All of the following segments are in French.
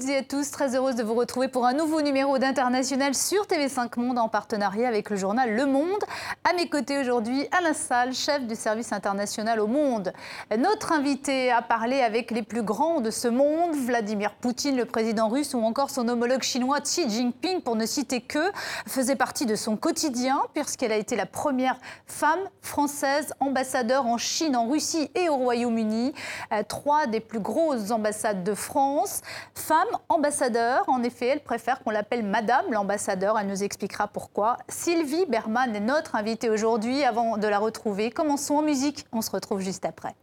toutes et à tous, très heureuse de vous retrouver pour un nouveau numéro d'International sur TV5 Monde en partenariat avec le journal Le Monde. À mes côtés aujourd'hui, Alain Salle, chef du service international au Monde. Notre invité a parlé avec les plus grands de ce monde, Vladimir Poutine, le président russe, ou encore son homologue chinois Xi Jinping, pour ne citer que, faisait partie de son quotidien, puisqu'elle a été la première femme française ambassadeur en Chine, en Russie et au Royaume-Uni, euh, trois des plus grosses ambassades de France. Femme ambassadeur, en effet, elle préfère qu'on l'appelle Madame l'ambassadeur. Elle nous expliquera pourquoi. Sylvie Berman est notre invitée aujourd'hui. Avant de la retrouver, commençons en musique. On se retrouve juste après.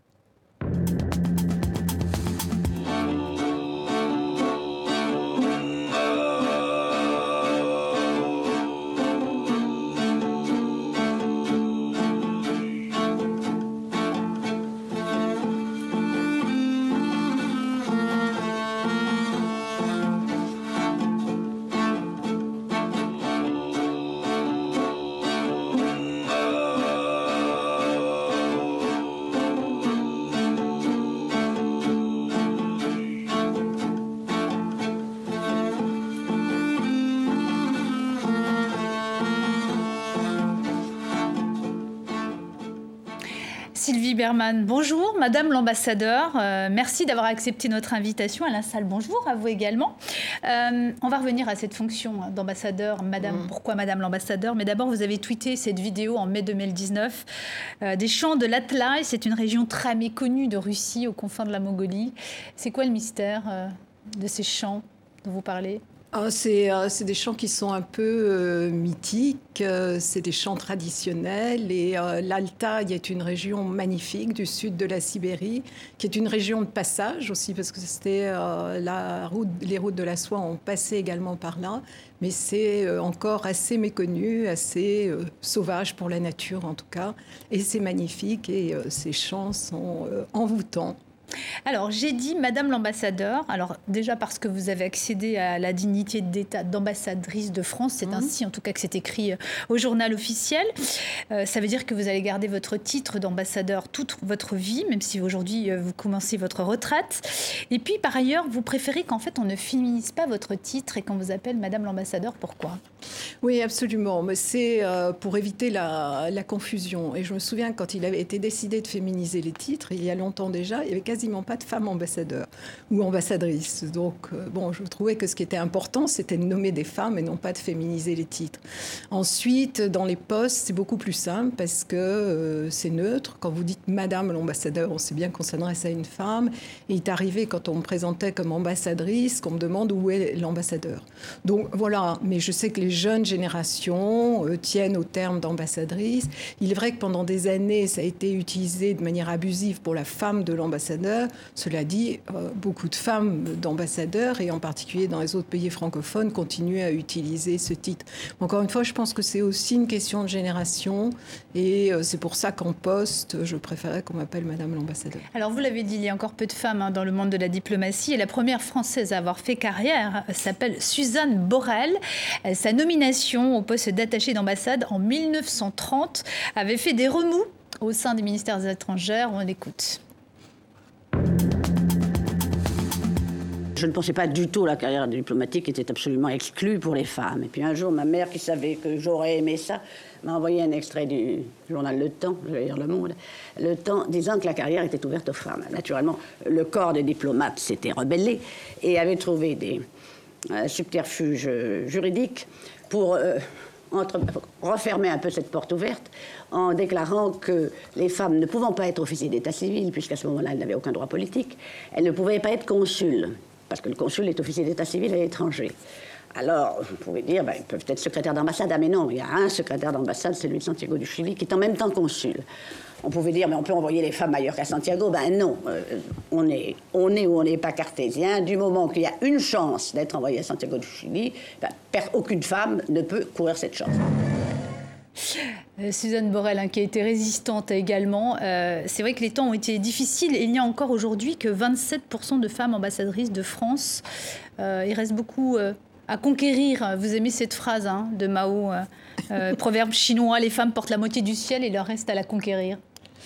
Sylvie Berman, bonjour, Madame l'ambassadeur. Euh, merci d'avoir accepté notre invitation. Alain Salle, bonjour à vous également. Euh, on va revenir à cette fonction d'ambassadeur, Madame. Mm. Pourquoi Madame l'ambassadeur? Mais d'abord, vous avez tweeté cette vidéo en mai 2019 euh, des champs de l'Atlaï. C'est une région très méconnue de Russie, aux confins de la Mongolie. C'est quoi le mystère de ces champs dont vous parlez? Ah, euh, c'est, des chants qui sont un peu euh, mythiques, euh, c'est des chants traditionnels. Et l'Altaï est une région magnifique du sud de la Sibérie, qui est une région de passage aussi, parce que c'était la route, les routes de la soie ont passé également par là. Mais c'est encore assez méconnu, assez sauvage pour la nature en tout cas. Et c'est magnifique et ces chants sont envoûtants. Alors, j'ai dit Madame l'ambassadeur. Alors, déjà parce que vous avez accédé à la dignité d'État d'ambassadrice de France. C'est mhm. ainsi, en tout cas, que c'est écrit euh, au journal officiel. Euh, ça veut dire que vous allez garder votre titre d'ambassadeur toute votre vie, même si aujourd'hui euh, vous commencez votre retraite. Et puis, par ailleurs, vous préférez qu'en fait, on ne féminise pas votre titre et qu'on vous appelle Madame l'ambassadeur. Pourquoi? Oui, absolument. Mais c'est pour éviter la, la, confusion. Et je me souviens quand il avait été décidé de féminiser les titres, il y a longtemps déjà, il y avait quasiment pas de femmes ambassadeurs ou ambassadrices. Donc, euh, bon, je trouvais que ce qui était important, c'était de nommer des femmes et non pas de féminiser les titres. Ensuite, dans les postes, c'est beaucoup plus simple parce que euh, c'est neutre. Quand vous dites Madame l'ambassadeur, on sait bien qu'on s'adresse à une femme. Il est arrivé, quand on me présentait comme ambassadrice, qu'on me demande où est l'ambassadeur. Donc, voilà. Mais je sais que les jeunes générations euh, tiennent au terme d'ambassadrice. Il est vrai que pendant des années, ça a été utilisé de manière abusive pour la femme de l'ambassadeur cela dit, euh, beaucoup de femmes d'ambassadeurs, et en particulier dans les autres pays francophones, continuent à utiliser ce titre. Encore une fois, je pense que c'est aussi une question de génération, et euh, c'est pour ça qu'en poste, je préférais qu'on m'appelle Madame l'ambassadeur. Alors, vous l'avez dit, il y a encore peu de femmes hein, dans le monde de la diplomatie, et la première française à avoir fait carrière s'appelle Suzanne Borel. Euh, sa nomination au poste d'attaché d'ambassade en 1930 avait fait des remous au sein des ministères étrangers. On l'écoute. Je ne pensais pas du tout à la carrière diplomatique était absolument exclue pour les femmes. Et puis un jour, ma mère, qui savait que j'aurais aimé ça, m'a envoyé un extrait du journal Le Temps, je vais dire Le Monde, Le Temps, disant que la carrière était ouverte aux femmes. Naturellement, le corps des diplomates s'était rebellé et avait trouvé des euh, subterfuges juridiques pour euh, refermer un peu cette porte ouverte en déclarant que les femmes ne pouvant pas être officiers d'état civil, puisqu'à ce moment-là, elles n'avaient aucun droit politique, elles ne pouvaient pas être consuls, parce que le consul est officier d'état civil à l'étranger. Alors, vous pouvez dire, ben, ils peuvent être secrétaires d'ambassade. Ah, mais non, il y a un secrétaire d'ambassade, celui de Santiago du Chili, qui est en même temps consul. On pouvait dire, mais on peut envoyer les femmes ailleurs qu'à Santiago. Ben non, euh, on, est, on est ou on n'est pas cartésien. Du moment qu'il y a une chance d'être envoyé à Santiago du Chili, ben, aucune femme ne peut courir cette chance. Euh, Suzanne Borel, hein, qui a été résistante également. Euh, c'est vrai que les temps ont été difficiles il n'y a encore aujourd'hui que 27% de femmes ambassadrices de France. Il reste beaucoup à conquérir. Vous aimez cette phrase hein, de Mao, proverbe chinois, les femmes portent la moitié du ciel et leur reste à la conquérir.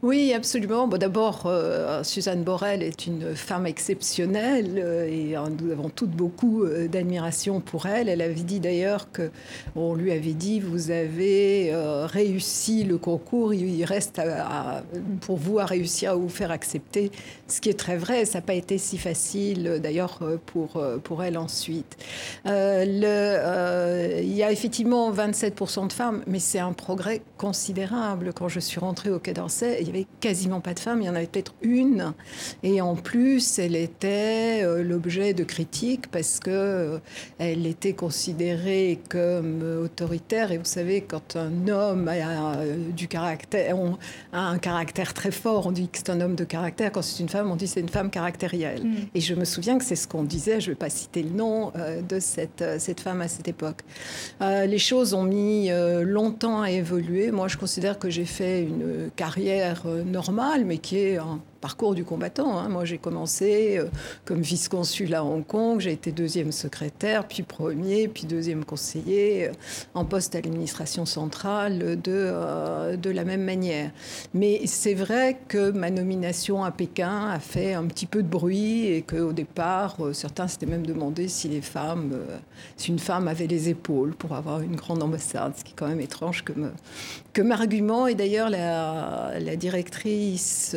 Oui, absolument. D'abord, euh, Suzanne Borel est une femme exceptionnelle euh, et euh, nous avons toutes beaucoup d'admiration pour elle. Elle avait dit d'ailleurs que on lui avait dit vous avez réussi le concours, il reste pour vous à réussir à vous faire accepter, ce qui est très vrai. Ça n'a pas été si facile d'ailleurs pour, pour elle ensuite. Il y a effectivement 27% de femmes, mais c'est un progrès considérable. Quand je suis rentrée au Quai d'Orsay, il n'y avait quasiment pas de femmes, il y en avait peut-être une. Et en plus, elle était euh, l'objet de critiques parce que euh, elle était considérée comme autoritaire. Et vous savez, quand un homme a, euh, du caractère, a un caractère très fort, on dit que c'est un homme de caractère. Quand c'est une femme, on dit que c'est une femme caractérielle. Mm. Et je me souviens que c'est ce qu'on disait, je ne vais pas citer le nom de cette, cette femme à cette époque. les choses ont mis longtemps à évoluer. Moi, je considère que j'ai fait une carrière normal, mais qui est parcours du combattant. Hein. Moi, j'ai commencé euh, comme vice-consul à Hong Kong, j'ai été deuxième secrétaire, puis premier, puis deuxième conseiller, euh, en poste à l'administration centrale de, euh, de la même manière. Mais c'est vrai que ma nomination à Pékin a fait un petit peu de bruit et qu'au départ, certains s'étaient même demandé si les femmes, si une femme avait les épaules pour avoir une grande ambassade, ce qui est quand même étrange comme, comme argument. Et d'ailleurs, la, directrice,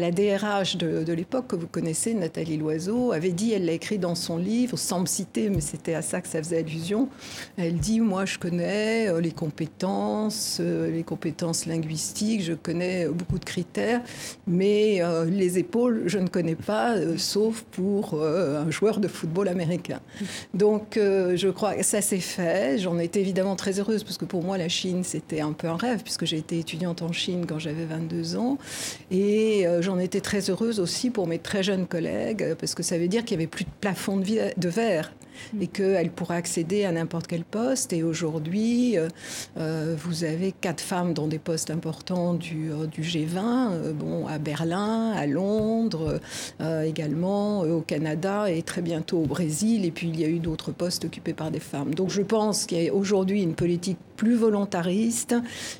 la DRH de, l'époque que vous connaissez, Nathalie Loiseau, avait dit, elle l'a écrit dans son livre, sans me citer, mais c'était à ça que ça faisait allusion. Elle dit, moi je connais euh, les compétences, euh, les compétences linguistiques, je connais beaucoup de critères, mais euh, les épaules, je ne connais pas, sauf pour un joueur de football américain. Donc je crois que ça s'est fait. J'en étais évidemment très heureuse, parce que pour moi la Chine, c'était un peu un rêve, puisque j'ai été étudiante en Chine quand j'avais 22 ans. Et j'en étais très heureuse aussi pour mes très jeunes collègues, parce que ça veut dire qu'il n'y avait plus de plafond de, verre mm. Et qu'elles pourraient accéder à n'importe quel poste. Et aujourd'hui, euh, euh, vous avez quatre femmes dans des postes importants du, euh, du G20, bon, à Berlin, à Londres, également au Canada et très bientôt au Brésil. Et puis il y a eu d'autres postes occupés par des femmes. Donc je pense qu'il y a aujourd'hui une politique plus volontariste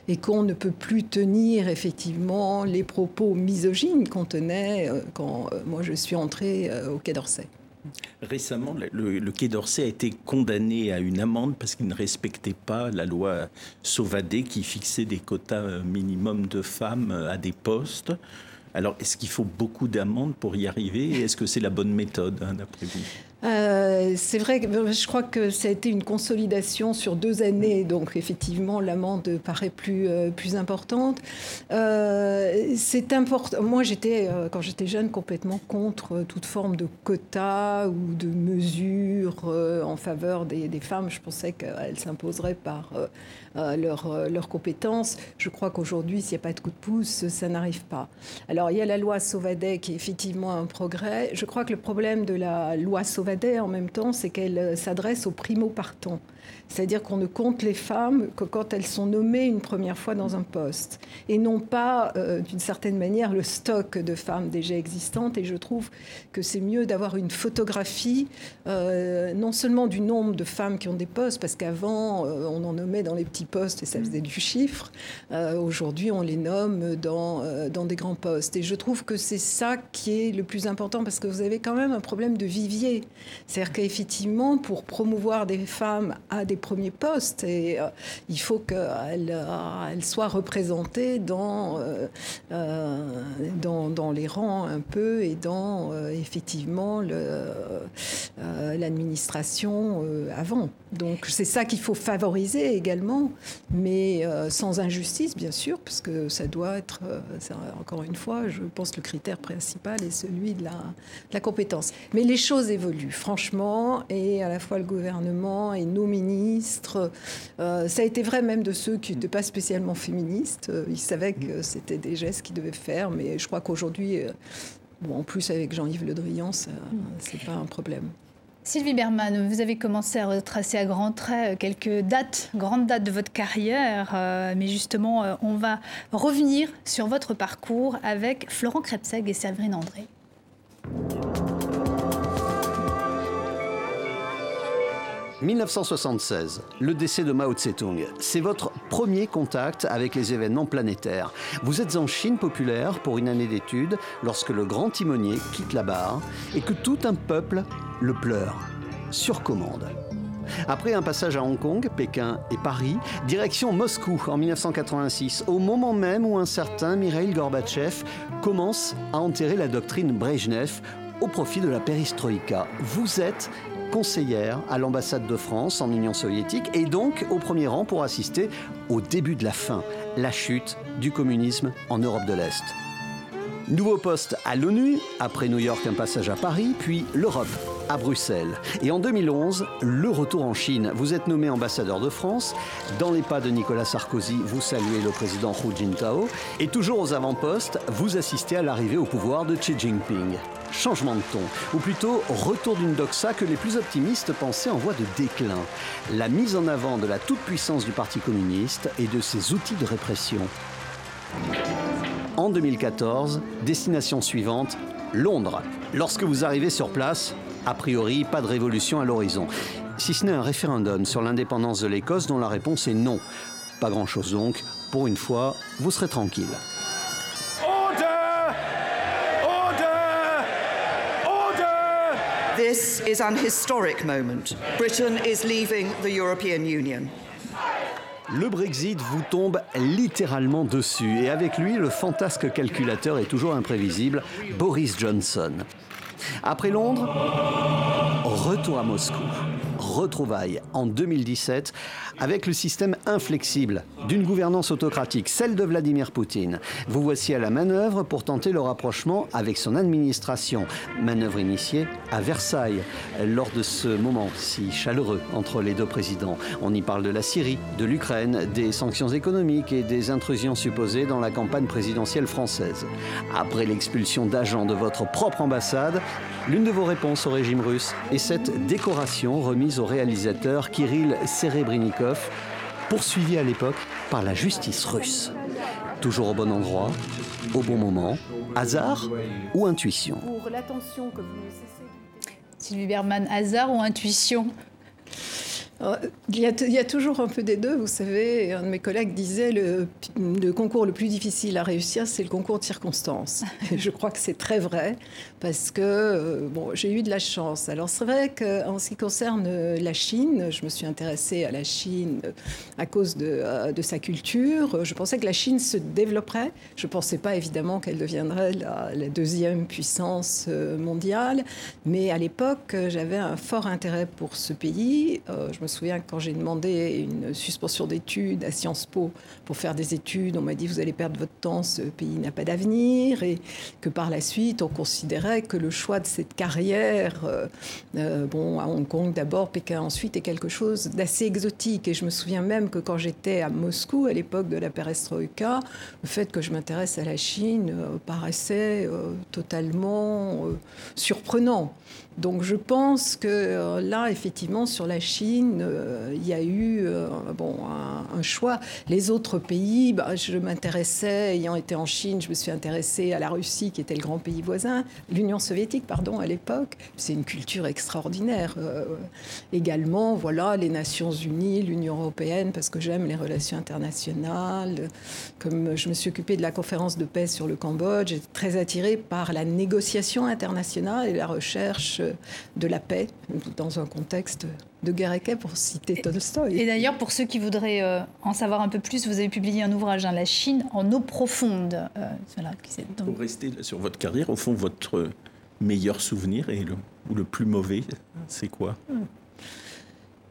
et qu'on ne peut plus tenir effectivement les propos misogynes qu'on tenait quand moi je suis entrée au Quai d'Orsay. Récemment, le, Quai d'Orsay a été condamné à une amende parce qu'il ne respectait pas la loi Sauvadet qui fixait des quotas minimums de femmes à des postes. Alors, est-ce qu'il faut beaucoup d'amendes pour y arriver? Est-ce que c'est la bonne méthode, hein, d'après vous? Euh, c'est vrai que je crois que ça a été une consolidation sur deux années, donc effectivement l'amende paraît plus, euh, plus importante. Euh, c'est important. Moi j'étais, quand j'étais jeune, complètement contre toute forme de quota ou de mesures en faveur des, des, femmes. Je pensais qu'elles s'imposeraient par leurs leur compétences. Je crois qu'aujourd'hui, s'il n'y a pas de coup de pouce, ça n'arrive pas. Alors il y a la loi Sauvadet qui est effectivement un progrès. Je crois que le problème de la loi Sauvadet en même temps, c'est qu'elle euh, s'adresse aux primo-partants. C'est-à-dire qu'on ne compte les femmes que quand elles sont nommées une première fois dans un poste, et non pas, euh, d'une certaine manière, le stock de femmes déjà existantes. Et je trouve que c'est mieux d'avoir une photographie, euh, non seulement du nombre de femmes qui ont des postes, parce qu'avant, euh, on en nommait dans les petits postes et ça faisait du chiffre. Aujourd'hui, on les nomme dans, dans des grands postes. Et je trouve que c'est ça qui est le plus important, parce que vous avez quand même un problème de vivier. C'est-à-dire qu'effectivement, pour promouvoir des femmes à des premiers postes et euh, il faut qu'elle euh, elle soit représentée dans, euh, dans, dans, les rangs un peu et dans effectivement l'administration avant. Donc c'est ça qu'il faut favoriser également, mais sans injustice bien sûr, parce que ça doit être, encore une fois, je pense le critère principal est celui de la compétence. Mais les choses évoluent franchement et à la fois le gouvernement et nos ministres. Euh, ça a été vrai même de ceux qui n'étaient pas spécialement féministes. Euh, ils savaient que c'était des gestes qu'ils devaient faire, mais je crois qu'aujourd'hui, euh, bon, en plus avec Jean-Yves Le Drian, ce n'est pas un problème. Sylvie Berman, vous avez commencé à retracer à grands traits quelques dates, grandes dates de votre carrière, mais justement, on va revenir sur votre parcours avec Florent Krebseg et Séverine André. 1976, le décès de Mao Tse-tung. C'est votre premier contact avec les événements planétaires. Vous êtes en Chine populaire pour une année d'études lorsque le grand timonier quitte la barre et que tout un peuple le pleure, sur commande. Après un passage à Hong Kong, Pékin et Paris, direction Moscou en 1986, au moment même où un certain Mikhail Gorbatchev commence à enterrer la doctrine Brejnev au profit de la perestroïka. Vous êtes conseillère à l'ambassade de France en Union soviétique et donc au premier rang pour assister au début de la fin, la chute du communisme en Europe de l'Est. Nouveau poste à l'ONU, après New York un passage à Paris, puis l'Europe à Bruxelles. Et en 2011, le retour en Chine. Vous êtes nommé ambassadeur de France. Dans les pas de Nicolas Sarkozy, vous saluez le président Hu Jintao. Et toujours aux avant-postes, vous assistez à l'arrivée au pouvoir de Xi Jinping. Changement de ton, ou plutôt retour d'une doxa que les plus optimistes pensaient en voie de déclin. La mise en avant de la toute-puissance du Parti communiste et de ses outils de répression. En 2014, destination suivante, Londres. Lorsque vous arrivez sur place, a priori, pas de révolution à l'horizon. Si ce n'est un référendum sur l'indépendance de l'Écosse dont la réponse est non. Pas grand-chose donc. Pour une fois, vous serez tranquille. This is an historic moment. Britain is leaving the European Union. Le Brexit vous tombe littéralement dessus et avec lui, le fantasque calculateur est toujours imprévisible, Boris Johnson. Après Londres, retour à Moscou. Retrouvailles en 2017 avec le système inflexible d'une gouvernance autocratique, celle de Vladimir Poutine. Vous voici à la manœuvre pour tenter le rapprochement avec son administration. Manœuvre initiée à Versailles lors de ce moment si chaleureux entre les deux présidents. On y parle de la Syrie, de l'Ukraine, des sanctions économiques et des intrusions supposées dans la campagne présidentielle française. Après l'expulsion d'agents de votre propre ambassade, l'une de vos réponses au régime russe est cette décoration remise au réalisateur Kirill Serebrennikov, poursuivi à l'époque par la justice russe. Toujours au bon endroit, au bon moment, hasard ou intuition? Pour l'attention que vous Sylvie Berman, hasard ou intuition? Euh, il y, a, il y, a, toujours un peu des deux. Vous savez, un de mes collègues disait le, le concours le plus difficile à réussir, c'est le concours de circonstances. Et je crois que c'est très vrai parce que euh, bon, j'ai eu de la chance. Alors c'est vrai qu'en ce qui concerne la Chine, je me suis intéressée à la Chine à cause de, sa culture. Je pensais que la Chine se développerait. Je ne pensais pas évidemment qu'elle deviendrait la, la, deuxième puissance euh, mondiale. Mais à l'époque, j'avais un fort intérêt pour ce pays. Je me souviens que quand j'ai demandé une suspension d'études à Sciences Po pour faire des études, on m'a dit vous allez perdre votre temps, ce pays n'a pas d'avenir, et que par la suite on considérait que le choix de cette carrière, euh, euh, bon à Hong Kong d'abord, Pékin ensuite, est quelque chose d'assez exotique. Et je me souviens même que quand j'étais à Moscou à l'époque de la perestroïka, le fait que je m'intéresse à la Chine euh, paraissait totalement surprenant. Donc je pense que euh, là, effectivement, sur la Chine, euh, il y a eu euh, bon, un, choix. Les autres pays, bah, je m'intéressais, ayant été en Chine, je me suis intéressée à la Russie, qui était le grand pays voisin, l'Union soviétique, pardon, à l'époque. C'est une culture extraordinaire. Également, voilà, les Nations Unies, l'Union européenne, parce que j'aime les relations internationales. Comme je me suis occupée de la conférence de paix sur le Cambodge, j'étais très attirée par la négociation internationale et la recherche de la paix dans un contexte de guerre et pour citer Tolstoï. Et d'ailleurs, pour ceux qui voudraient euh, en savoir un peu plus, vous avez publié un ouvrage, hein, La Chine en eau profonde. Euh, voilà, donc... Pour rester sur votre carrière, au fond, votre meilleur souvenir et le, ou le plus mauvais, c'est quoi? Hmm.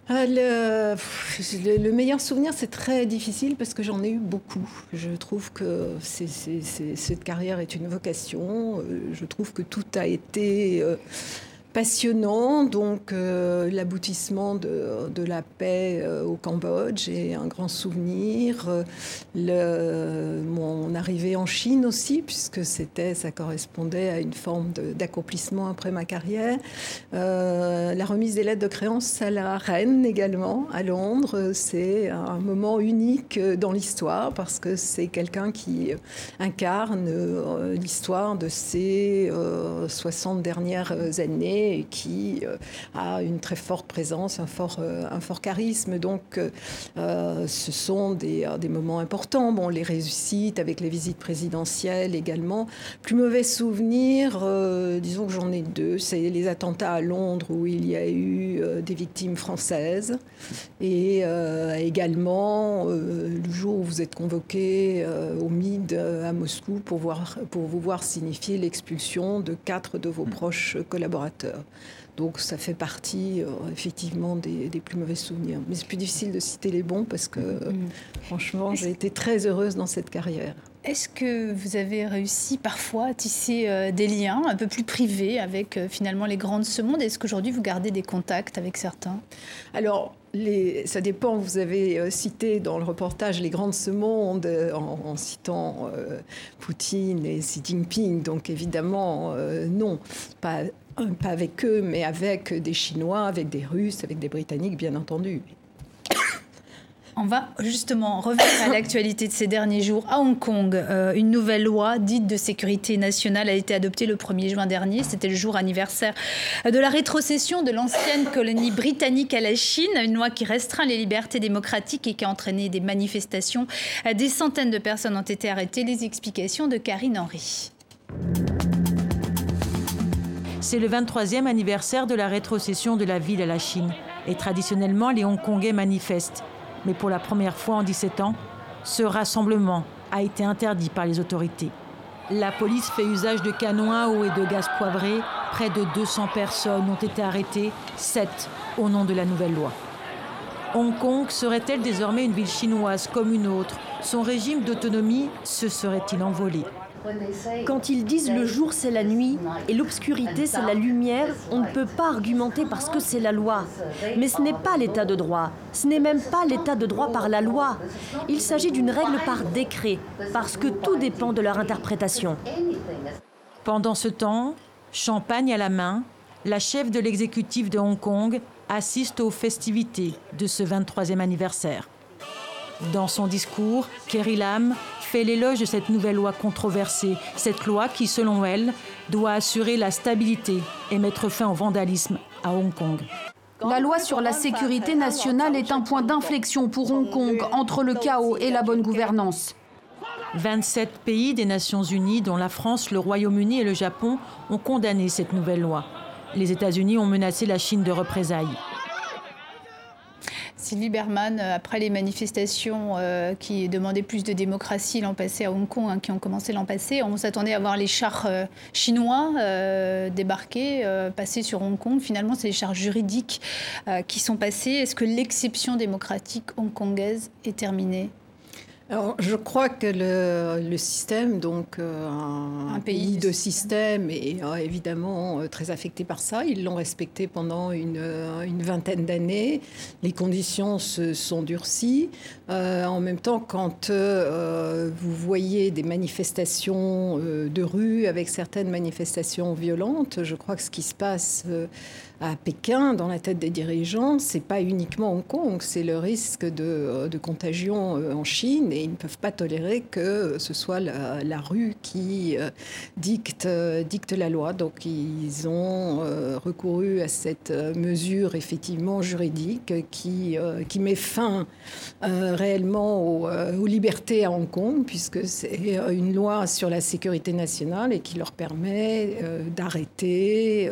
Le, le, meilleur souvenir, c'est très difficile parce que j'en ai eu beaucoup. Je trouve que c est, c est, c est, cette carrière est une vocation. Je trouve que tout a été euh, passionnant. Donc, euh, l'aboutissement de, la paix euh, au Cambodge est un grand souvenir. Le, mon arrivée en Chine aussi, puisque c'était, ça correspondait à une forme d'accomplissement après ma carrière. Euh, la remise des lettres de créance à la reine également, à Londres, c'est un moment unique dans l'histoire parce que c'est quelqu'un qui incarne euh, l'histoire de ces 60 dernières années et qui a une très forte présence, un fort, un fort charisme. Donc, ce sont des, des moments importants. Bon, les réussites avec les visites présidentielles également. Plus mauvais souvenir, disons que j'en ai deux. C'est les attentats à Londres où il y a eu des victimes françaises et également le jour où vous êtes convoqué au MID à Moscou pour, voir, pour vous voir signifier l'expulsion de quatre de vos mm. proches collaborateurs. Donc ça fait partie euh, effectivement des, plus mauvais souvenirs. Mais c'est plus difficile de citer les bons parce que mm. franchement j'ai été très heureuse dans cette carrière. Est-ce que vous avez réussi parfois à tisser euh, des liens un peu plus privés avec euh, finalement les grands de ce monde? Est-ce qu'aujourd'hui vous gardez des contacts avec certains? Alors, les, ça dépend. Vous avez euh, cité dans le reportage les grands de ce monde en, citant Poutine et Xi Jinping. Donc évidemment, non, pas, pas avec eux, mais avec des Chinois, avec des Russes, avec des Britanniques, bien entendu. On va justement revenir à l'actualité de ces derniers jours. À Hong Kong, euh, une nouvelle loi dite de sécurité nationale a été adoptée le 1er juin dernier. C'était le jour anniversaire de la rétrocession de l'ancienne colonie britannique à la Chine. Une loi qui restreint les libertés démocratiques et qui a entraîné des manifestations. Des centaines de personnes ont été arrêtées. Les explications de Karine Henry. C'est le 23e anniversaire de la rétrocession de la ville à la Chine. Et traditionnellement, les Hongkongais manifestent mais pour la première fois en 17 ans, ce rassemblement a été interdit par les autorités. La police fait usage de canons à eau et de gaz poivré. Près de 200 personnes ont été arrêtées, 7 au nom de la nouvelle loi. Hong Kong serait-elle désormais une ville chinoise comme une autre? Son régime d'autonomie se serait-il envolé? Quand ils disent le jour c'est la nuit et l'obscurité c'est la lumière, on ne peut pas argumenter parce que c'est la loi. Mais ce n'est pas l'état de droit. Ce n'est même pas l'état de droit par la loi. Il s'agit d'une règle par décret, parce que tout dépend de leur interprétation. Pendant ce temps, champagne à la main, la chef de l'exécutif de Hong Kong assiste aux festivités de ce 23e anniversaire. Dans son discours, Kerry Lam fait l'éloge de cette nouvelle loi controversée, cette loi qui, selon elle, doit assurer la stabilité et mettre fin au vandalisme à Hong Kong. La loi sur la sécurité nationale est un point d'inflexion pour Hong Kong entre le chaos et la bonne gouvernance. 27 pays des Nations Unies, dont la France, le Royaume-Uni et le Japon, ont condamné cette nouvelle loi. Les États-Unis ont menacé la Chine de représailles. Sylvie Berman, euh, après les manifestations euh, qui demandaient plus de démocratie l'an passé à Hong Kong, hein, qui ont commencé l'an passé, on s'attendait à voir les chars euh, chinois débarquer, passer sur Hong Kong. Finalement, c'est les chars juridiques qui sont passés. Est-ce que l'exception démocratique hongkongaise est terminée? Alors, je crois que le, système, donc euh, un, pays de système, est euh, évidemment euh, très affecté par ça. Ils l'ont respecté pendant une, une vingtaine d'années. Les conditions se sont durcies. en même temps, quand vous voyez des manifestations de rue avec certaines manifestations violentes, je crois que ce qui se passe à Pékin, dans la tête des dirigeants, c'est pas uniquement Hong Kong, c'est le risque de, de, contagion euh, en Chine et ils ne peuvent pas tolérer que ce soit la, rue qui euh, dicte, euh, dicte la loi. Donc ils ont recouru à cette mesure effectivement juridique qui, qui met fin réellement aux, libertés à Hong Kong, puisque c'est une loi sur la sécurité nationale et qui leur permet d'arrêter,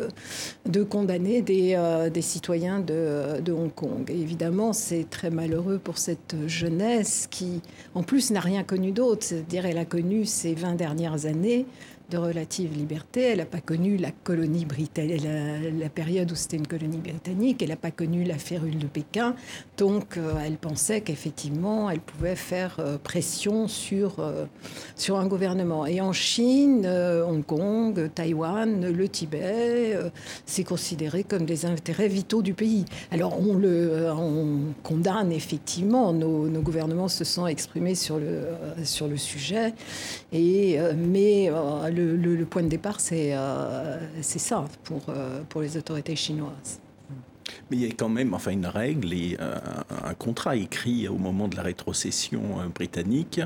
de condamner euh, des, citoyens de, Hong Kong. évidemment, c'est très malheureux pour cette jeunesse qui, en plus, n'a rien connu d'autre. C'est-à-dire, elle a connu ces 20 dernières années de relative liberté. Elle n'a pas connu la colonie britannique, la, période où c'était une colonie britannique. Elle n'a pas connu la férule de Pékin. Donc, euh, elle pensait qu'effectivement, elle pouvait faire euh, pression sur, euh, sur un gouvernement. Et en Chine, Hong Kong, Taïwan, le Tibet, c'est considéré comme des intérêts vitaux du pays. Alors, on le on condamne effectivement. Nos, nos, gouvernements se sont exprimés sur le, sur le sujet. Et, mais le, point de départ, c'est euh, ça pour, euh, pour les autorités chinoises. Mais il y a quand même enfin, une règle et euh, un contrat écrit au moment de la rétrocession britannique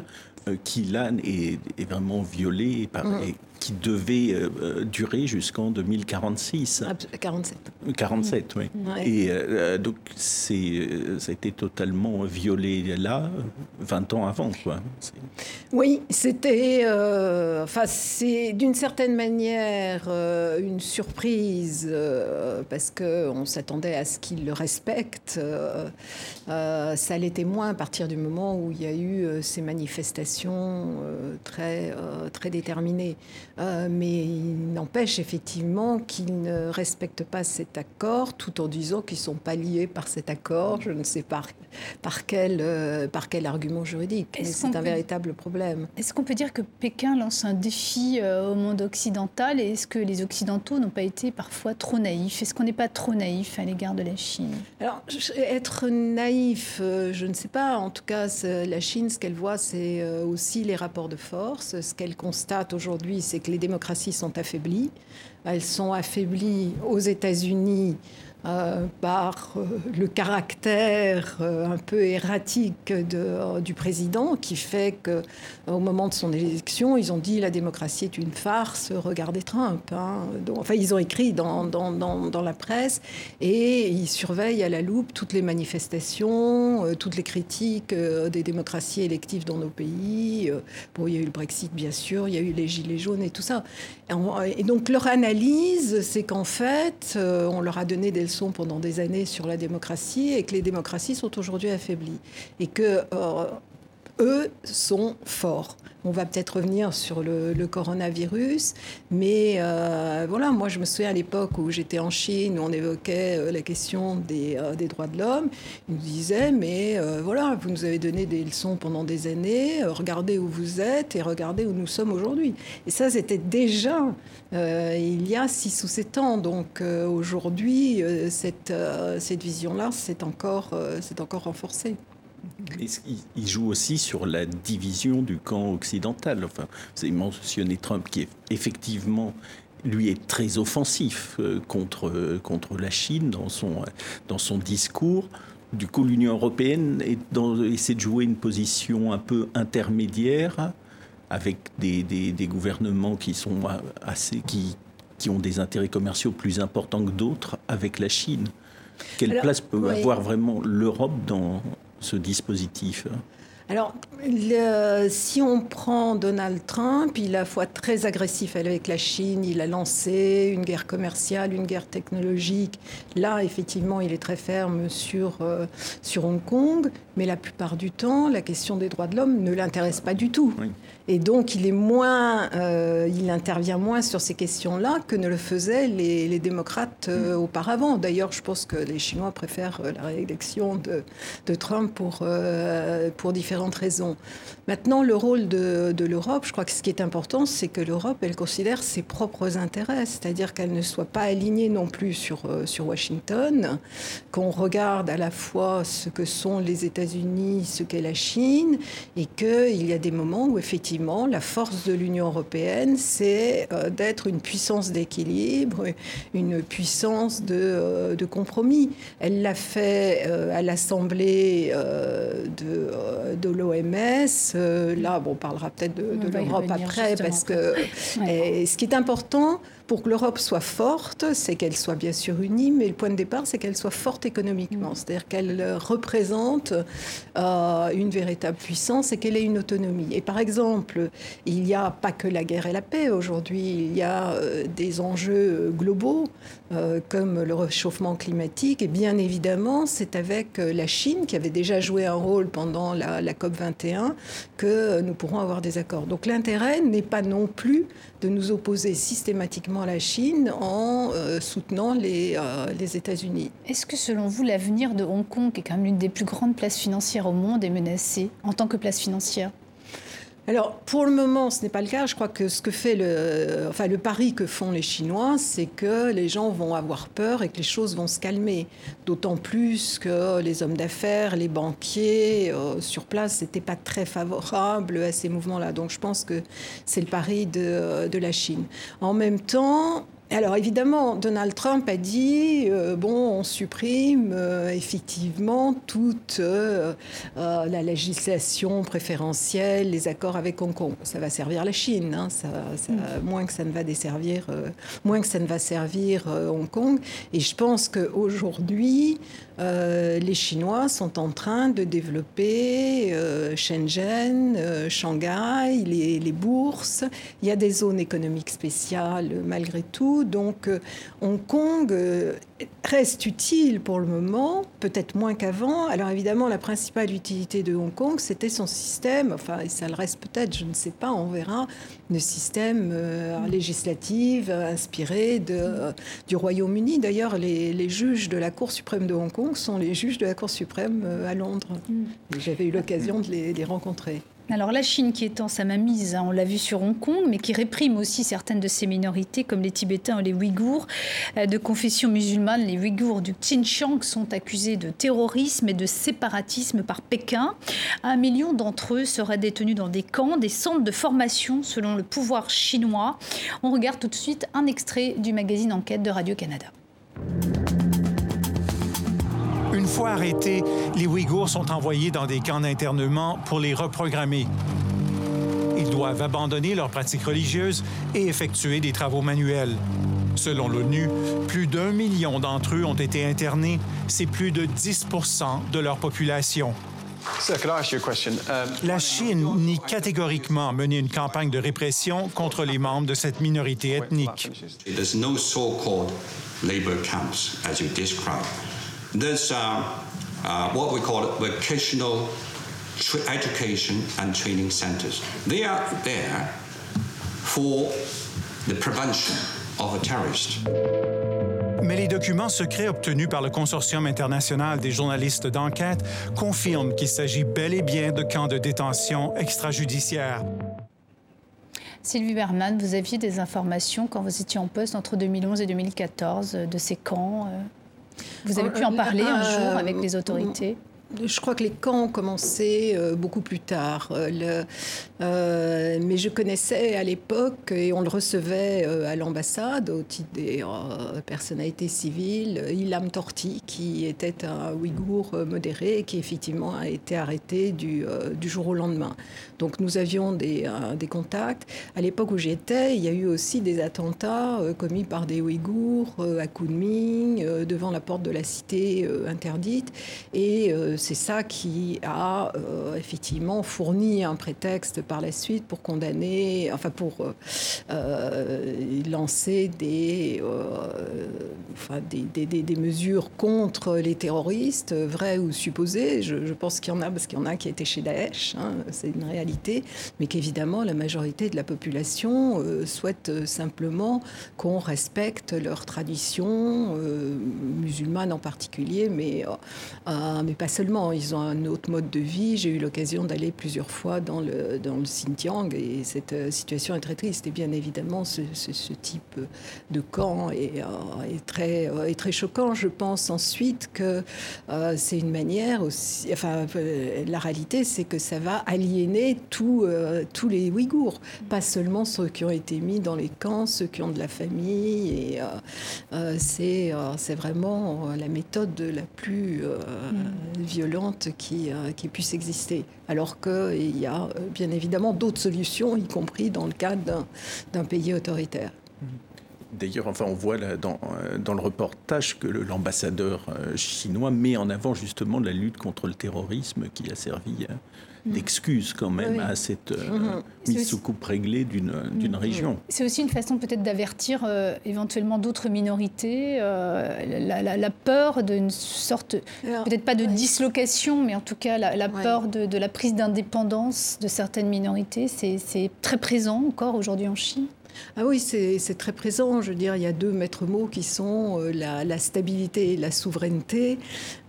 qui, là, est, vraiment violé par, mm qui devait euh, durer jusqu'en 2046. 47. 47, oui. Ouais. Et euh, donc, c'est, euh, ça a été totalement violé là, 20 ans avant. Quoi. Oui, c'était, euh, enfin, c'est d'une certaine manière euh, une surprise euh, parce que on s'attendait à ce qu'il le respecte. Euh, euh, ça l'était moins à partir du moment où il y a eu euh, ces manifestations euh, très euh, très déterminées. Euh, mais il n'empêche effectivement qu'il ne respecte pas cet accord, tout en disant qu'ils sont pas liés par cet accord. Je ne sais par par quel euh, par quel argument juridique. C'est un peut- véritable problème. Est-ce qu'on peut dire que Pékin lance un défi euh, au monde occidental et est-ce que les Occidentaux n'ont pas été parfois trop naïfs? Est-ce qu'on n'est pas trop naïf à l'égard de la Chine? Alors, être naïf, je ne sais pas. En tout cas, la Chine, ce qu'elle voit, c'est aussi les rapports de force. Ce qu'elle constate aujourd'hui, c'est les démocraties sont affaiblies. Elles sont affaiblies aux États-Unis euh, par euh, le caractère euh, un peu erratique du président, qui fait que au moment de son élection, ils ont dit la démocratie est une farce, regardez Trump. hein. Enfin, ils ont écrit dans, la presse et ils surveillent à la loupe toutes les manifestations, toutes les critiques des démocraties électives dans nos pays. Bon, il y a eu le Brexit, bien sûr, il y a eu les Gilets jaunes et tout ça. Et, on- et donc, leur analyse, c'est qu'en fait, on leur a donné des leçons pendant des années sur la démocratie et que les démocraties sont aujourd'hui affaiblies. Et que euh, eux sont forts. On va peut-être revenir sur le, coronavirus, mais euh, voilà, moi je me souviens à l'époque où j'étais en Chine, où on évoquait euh, la question des, euh, des droits de l'homme, ils nous disaient, mais voilà, vous nous avez donné des leçons pendant des années, regardez où vous êtes et regardez où nous sommes aujourd'hui. Et ça, c'était déjà il y a six ou sept ans. Donc aujourd'hui, cette, cette vision-là, c'est encore, c'est encore renforcée. Il- il joue aussi sur la division du camp occidental. Enfin, vous avez mentionné Trump qui est effectivement lui est très offensif euh, contre, euh, contre la Chine dans son, euh, dans son discours. Du coup, l'Union européenne est dans- essaie de jouer une position un peu intermédiaire avec des, des- des gouvernements qui sont assez qui, qui ont des intérêts commerciaux plus importants que d'autres avec la Chine. Quelle Alors, place peut oui. avoir vraiment l'Europe dans ce dispositif Alors, le- si on prend Donald Trump, il est à la fois très agressif avec la Chine, il a lancé une guerre commerciale, une guerre technologique. Là, effectivement, il est très ferme sur, euh, sur Hong Kong, mais la plupart du temps, la question des droits de l'homme ne l'intéresse pas du tout. Oui. Et donc, il est moins, euh, il intervient moins sur ces questions-là que ne le faisaient les, les démocrates euh, auparavant. D'ailleurs, je pense que les Chinois préfèrent la réélection de, de Trump pour, pour différentes raisons. Maintenant, le rôle de, l'Europe, je crois que ce qui est important, c'est que l'Europe, elle considère ses propres intérêts, c'est-à-dire qu'elle ne soit pas alignée non plus sur, euh, Washington, qu'on regarde à la fois ce que sont les États-Unis, ce qu'est la Chine, et qu'il y a des moments où effectivement la force de l'Union européenne, c'est euh, d'être une puissance d'équilibre, une puissance de, euh, compromis. Elle l'a fait à l'Assemblée de, de l'OMS. Euh, là, bon, on parlera peut-être de, l'Europe après, parce que Ouais. et ce qui est important pour que l'Europe soit forte, c'est qu'elle soit bien sûr unie, mais le point de départ, c'est qu'elle soit forte économiquement, Mm. c'est-à-dire qu'elle euh, représente euh, une véritable puissance et qu'elle ait une autonomie. Et par exemple, il n'y a pas que la guerre et la paix aujourd'hui, il y a euh, des enjeux globaux euh, comme le réchauffement climatique, et bien évidemment, c'est avec la Chine qui avait déjà joué un rôle pendant la, la COP 21 que nous pourrons avoir des accords. Donc l'intérêt n'est pas non plus de nous opposer systématiquement la Chine en euh, soutenant les, euh, les États-Unis. Est-ce que selon vous, l'avenir de Hong Kong, qui est quand même l'une des plus grandes places financières au monde, est menacé en tant que place financière? Alors, pour le moment, ce n'est pas le cas. Je crois que ce que fait le, enfin, le pari que font les Chinois, c'est que les gens vont avoir peur et que les choses vont se calmer. D'autant plus que les hommes d'affaires, les banquiers euh, sur place n'étaient pas très favorables à ces mouvements-là. Donc, je pense que c'est le pari de, de la Chine. En même temps, alors évidemment, Donald Trump a dit euh, bon, on supprime euh, effectivement toute euh, la législation préférentielle, les accords avec Hong Kong. Ça va servir la Chine, hein, ça, mm. moins que ça ne va desservir, moins que ça ne va servir Hong Kong. Et je pense qu'aujourd'hui, les Chinois sont en train de développer Shenzhen, Shanghai, les, les bourses. Il y a des zones économiques spéciales malgré tout. Donc euh, Hong Kong euh, reste utile pour le moment, peut-être moins qu'avant. Alors évidemment, la principale utilité de Hong Kong, c'était son système, enfin, et ça le reste peut-être, je ne sais pas, on verra, le système euh, législatif inspiré de, du Royaume-Uni. D'ailleurs, les, juges de la Cour suprême de Hong Kong sont les juges de la Cour suprême à Londres. Mm. J'avais eu l'occasion de les rencontrer. Alors la Chine qui étend sa mainmise, hein, on l'a vu sur Hong Kong, mais qui réprime aussi certaines de ses minorités comme les Tibétains ou les Ouïghours euh, de confession musulmane. Les Ouïghours du Xinjiang sont accusés de terrorisme et de séparatisme par Pékin. Un million d'entre eux seraient détenus dans des camps, des centres de formation selon le pouvoir chinois. On regarde tout de suite un extrait du magazine Enquête de Radio-Canada. Une fois arrêtés, les Ouïghours sont envoyés dans des camps d'internement pour les reprogrammer. Ils doivent abandonner leurs pratiques religieuses et effectuer des travaux manuels. Selon l'ONU, plus d'un million d'entre eux ont été internés. C'est plus de 10 de leur population. La Chine nie catégoriquement mener une campagne de répression contre les membres de cette minorité ethnique. There's uh, uh, what we call vocational education and training centers. They are there for the prevention of a terrorist. Mais les documents secrets obtenus par le Consortium international des journalistes d'enquête confirment qu'il s'agit bel et bien de camps de détention extrajudiciaires. Sylvie Berman, vous aviez des informations quand vous étiez en poste entre 2011 et 2014 de ces camps euh? Vous avez pu en parler un jour avec les autorités je crois que les camps ont commencé euh, beaucoup plus tard. Euh, euh, mais je connaissais à l'époque, et on le recevait à l'ambassade au titre des personnalités civiles, Ilham Torti, qui était un Ouïghour modéré et qui effectivement a été arrêté du, jour au lendemain. Donc nous avions des, des contacts. À l'époque où j'étais, il y a eu aussi des attentats commis par des Ouïghours à Kunming, devant la porte de la cité interdite. Et c'est ça qui a euh, effectivement fourni un prétexte par la suite pour condamner, enfin pour euh, euh, lancer des, enfin des, des, des, mesures contre les terroristes, vraies ou supposées. Je, pense qu'il y en a, parce qu'il y en a qui étaient chez Daesh, hein, c'est une réalité, mais qu'évidemment la majorité de la population souhaite simplement qu'on respecte leurs traditions, musulmanes en particulier, mais, mais pas seulement ils ont un autre mode de vie. J'ai eu l'occasion d'aller plusieurs fois dans le, le Xinjiang et cette euh, situation est très triste. Et bien évidemment, ce, type de camp est, euh, très, euh, est très choquant. Je pense ensuite que c'est une manière aussi. Enfin, la réalité, c'est que ça va aliéner tous tous les Ouïghours, pas seulement ceux qui ont été mis dans les camps, ceux qui ont de la famille. Et c'est c'est vraiment la méthode la plus mm. violente qui, qui puisse exister. Alors qu'il y a bien évidemment d'autres solutions, y compris dans le cadre d'un pays autoritaire. D'ailleurs, enfin, on voit euh, dans, le reportage que l'ambassadeur chinois met en avant justement la lutte contre le terrorisme qui a servi d'excuse quand même à cette euh, mise sous coupe réglée d'une mhm. région. C'est aussi une façon peut-être d'avertir euh, éventuellement d'autres minorités, euh, la, peur d'une sorte, peut-être pas de dislocation, mais en tout cas la, peur de, de la prise d'indépendance de certaines minorités. C'est très présent encore aujourd'hui en Chine. Ah oui, c'est très présent. Je veux dire, il y a deux maîtres mots qui sont euh, la, stabilité et la souveraineté.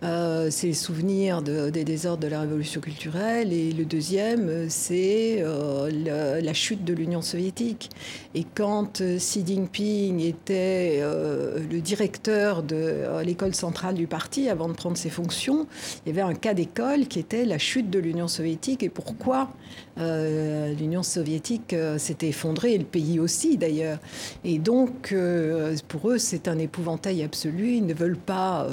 Euh, c'est les souvenirs des désordres de la révolution culturelle. Et le deuxième, c'est euh, la chute de l'Union soviétique. Et quand Xi Jinping était le directeur de l'école centrale du parti avant de prendre ses fonctions, il y avait un cas d'école qui était la chute de l'Union soviétique et pourquoi l'Union soviétique s'était effondrée et le pays aussi d'ailleurs. Et donc, pour eux, c'est un épouvantail absolu. Ils ne veulent pas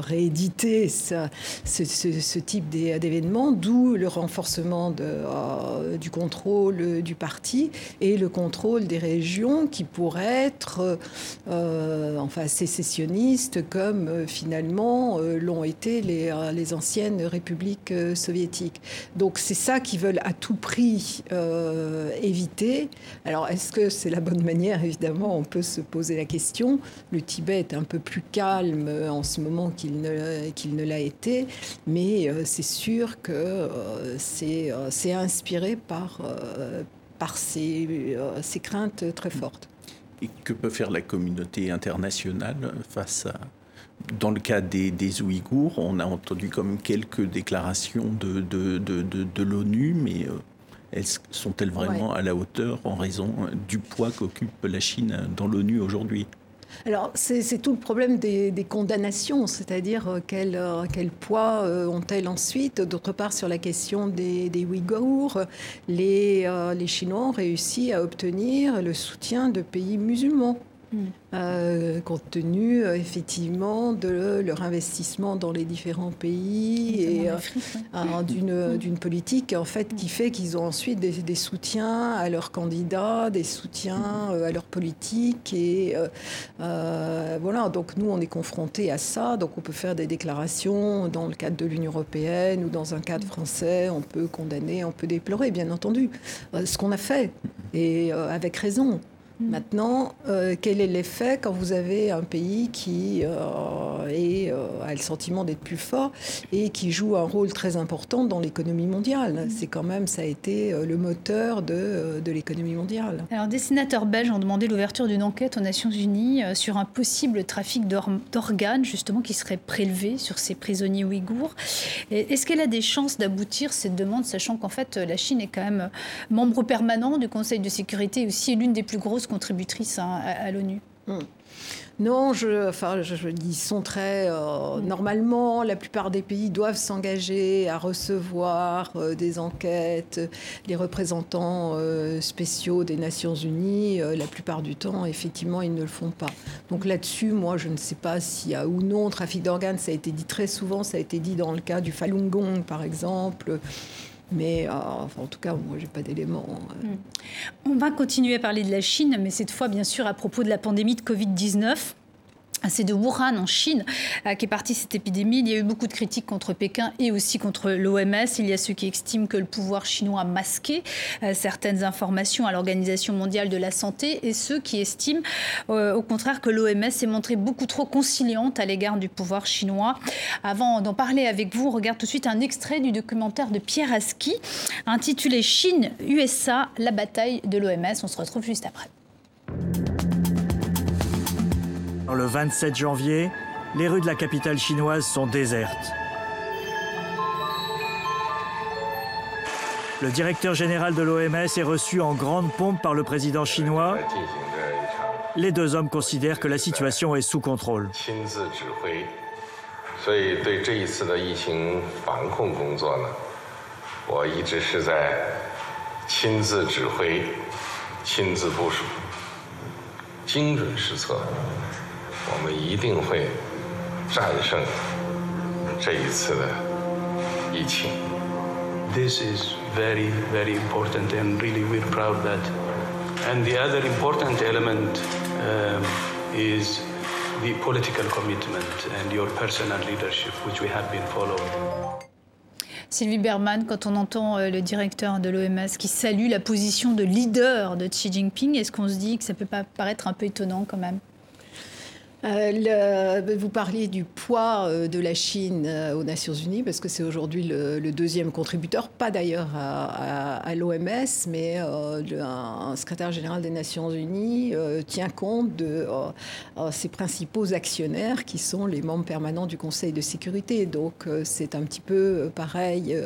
rééditer ce, type d'événements, d'où le renforcement de, du contrôle du parti et le contrôle des régions qui pourraient être enfin, sécessionnistes comme finalement l'ont été les, les anciennes républiques soviétiques. Donc c'est ça qu'ils veulent à tout prix euh, éviter. Alors est-ce que c'est la bonne manière Évidemment, on peut se poser la question. Le Tibet est un peu plus calme en ce moment qu'il ne, qu'il ne l'a été, mais euh, c'est sûr que euh, c'est, c'est inspiré par, par ces, craintes très fortes. Et que peut faire la communauté internationale face à, dans le cas des, des, Ouïghours, on a entendu comme quelques déclarations de, de, de, de l'ONU, mais euh, sont-elles vraiment à la hauteur en raison du poids qu'occupe la Chine dans l'ONU aujourd'hui? Alors, c'est tout le problème des, des condamnations, c'est-à-dire euh, quel, euh, quel, poids ont-elles ensuite? D'autre part, sur la question des, des Ouïghours, les, les Chinois ont réussi à obtenir le soutien de pays musulmans. Euh, compte tenu euh, effectivement de leur investissement dans les différents pays et euh, d'une politique en fait qui fait qu'ils ont ensuite des, soutiens à leurs candidats, des soutiens à leur politique et voilà. Donc nous on est confrontés à ça. Donc on peut faire des déclarations dans le cadre de l'Union européenne ou dans un cadre français. On peut condamner, on peut déplorer bien entendu. Ce qu'on a fait et avec raison. Mm. Maintenant, euh, quel est l'effet quand vous avez un pays qui euh, est, euh, a le sentiment d'être plus fort et qui joue un rôle très important dans l'économie mondiale? Mm. C'est quand même, ça a été le moteur de, de l'économie mondiale. Alors, des sénateurs belges ont demandé l'ouverture d'une enquête aux Nations Unies sur un possible trafic d'organes, justement, qui serait prélevé sur ces prisonniers ouïghours. Est-ce qu'elle a des chances d'aboutir, cette demande, sachant qu'en fait, la Chine est quand même membre permanent du Conseil de sécurité et aussi l'une des plus grosses contributrice à, l'ONU hmm. Non, je, enfin, je, ils sont très. Euh, hmm. Normalement, la plupart des pays doivent s'engager à recevoir euh, des enquêtes. Les représentants euh, spéciaux des Nations Unies, la plupart du temps, effectivement, ils ne le font pas. Donc là-dessus, moi, je ne sais pas s'il y a ou non trafic d'organes. Ça a été dit très souvent. Ça a été dit dans le cas du Falun Gong, par exemple. Mais euh, en tout cas, moi, j'ai pas d'éléments. Euh. Hmm. On va continuer à parler de la Chine, mais cette fois, bien sûr, à propos de la pandémie de Covid-19. C'est de Wuhan en Chine euh, qui est partie cette épidémie. Il y a eu beaucoup de critiques contre Pékin et aussi contre l'OMS. Il y a ceux qui estiment que le pouvoir chinois a masqué euh, certaines informations à l'Organisation mondiale de la santé et ceux qui estiment euh, au contraire que l'OMS s'est montrée beaucoup trop conciliante à l'égard du pouvoir chinois. Avant d'en parler avec vous, on regarde tout de suite un extrait du documentaire de Pierre Aski intitulé Chine-USA, la bataille de l'OMS. On se retrouve juste après. Le 27 janvier, les rues de la capitale chinoise sont désertes. Le directeur général de l'OMS est reçu en grande pompe par le président chinois. Les deux hommes considèrent que la situation est sous contrôle. This is very, very important, and really we're proud that. And the other important element um, is the political commitment and your personal leadership, which we have been following. Sylvie Berman, quand on entend euh, le directeur de l'OMS qui salue la position de leader de Xi Jinping, est-ce qu'on se dit que ça peut pas paraître un peu étonnant quand même? Euh, vous parliez du poids euh, de la Chine euh, aux Nations Unies, parce que c'est aujourd'hui le, deuxième contributeur, pas d'ailleurs à, l'OMS, mais un, secrétaire général des Nations Unies tient compte de ses principaux actionnaires, qui sont les membres permanents du Conseil de sécurité. Donc c'est un petit peu pareil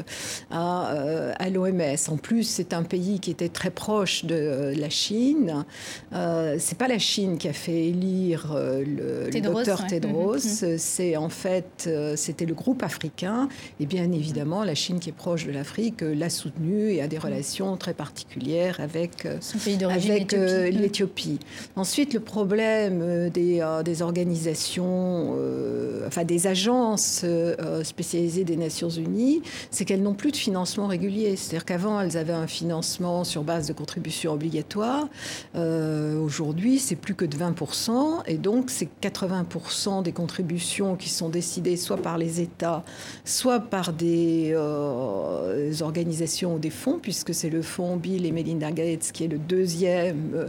à, à l'OMS. En plus, c'est un pays qui était très proche de la Chine. c'est pas la Chine qui a fait élire le le, Tedros, docteur. Tedros. Mhm, C'est en fait, euh, c'était le groupe africain. Et bien évidemment, la Chine, qui est proche de l'Afrique, euh, l'a soutenu et a des relations très particulières avec, euh, Son pays d'origine, avec euh, l'Éthiopie. Ensuite, le problème euh, des, euh, des organisations, euh, enfin des agences euh, spécialisées des Nations Unies, c'est qu'elles n'ont plus de financement régulier. C'est-à-dire qu'avant, elles avaient un financement sur base de contributions obligatoires. Euh, Aujourd'hui, c'est plus que de 20%. Et donc, c'est 80% des contributions qui sont décidées soit par les États, soit par des euh, organisations ou des fonds, puisque c'est le fonds Bill et Melinda Gates qui est le deuxième euh,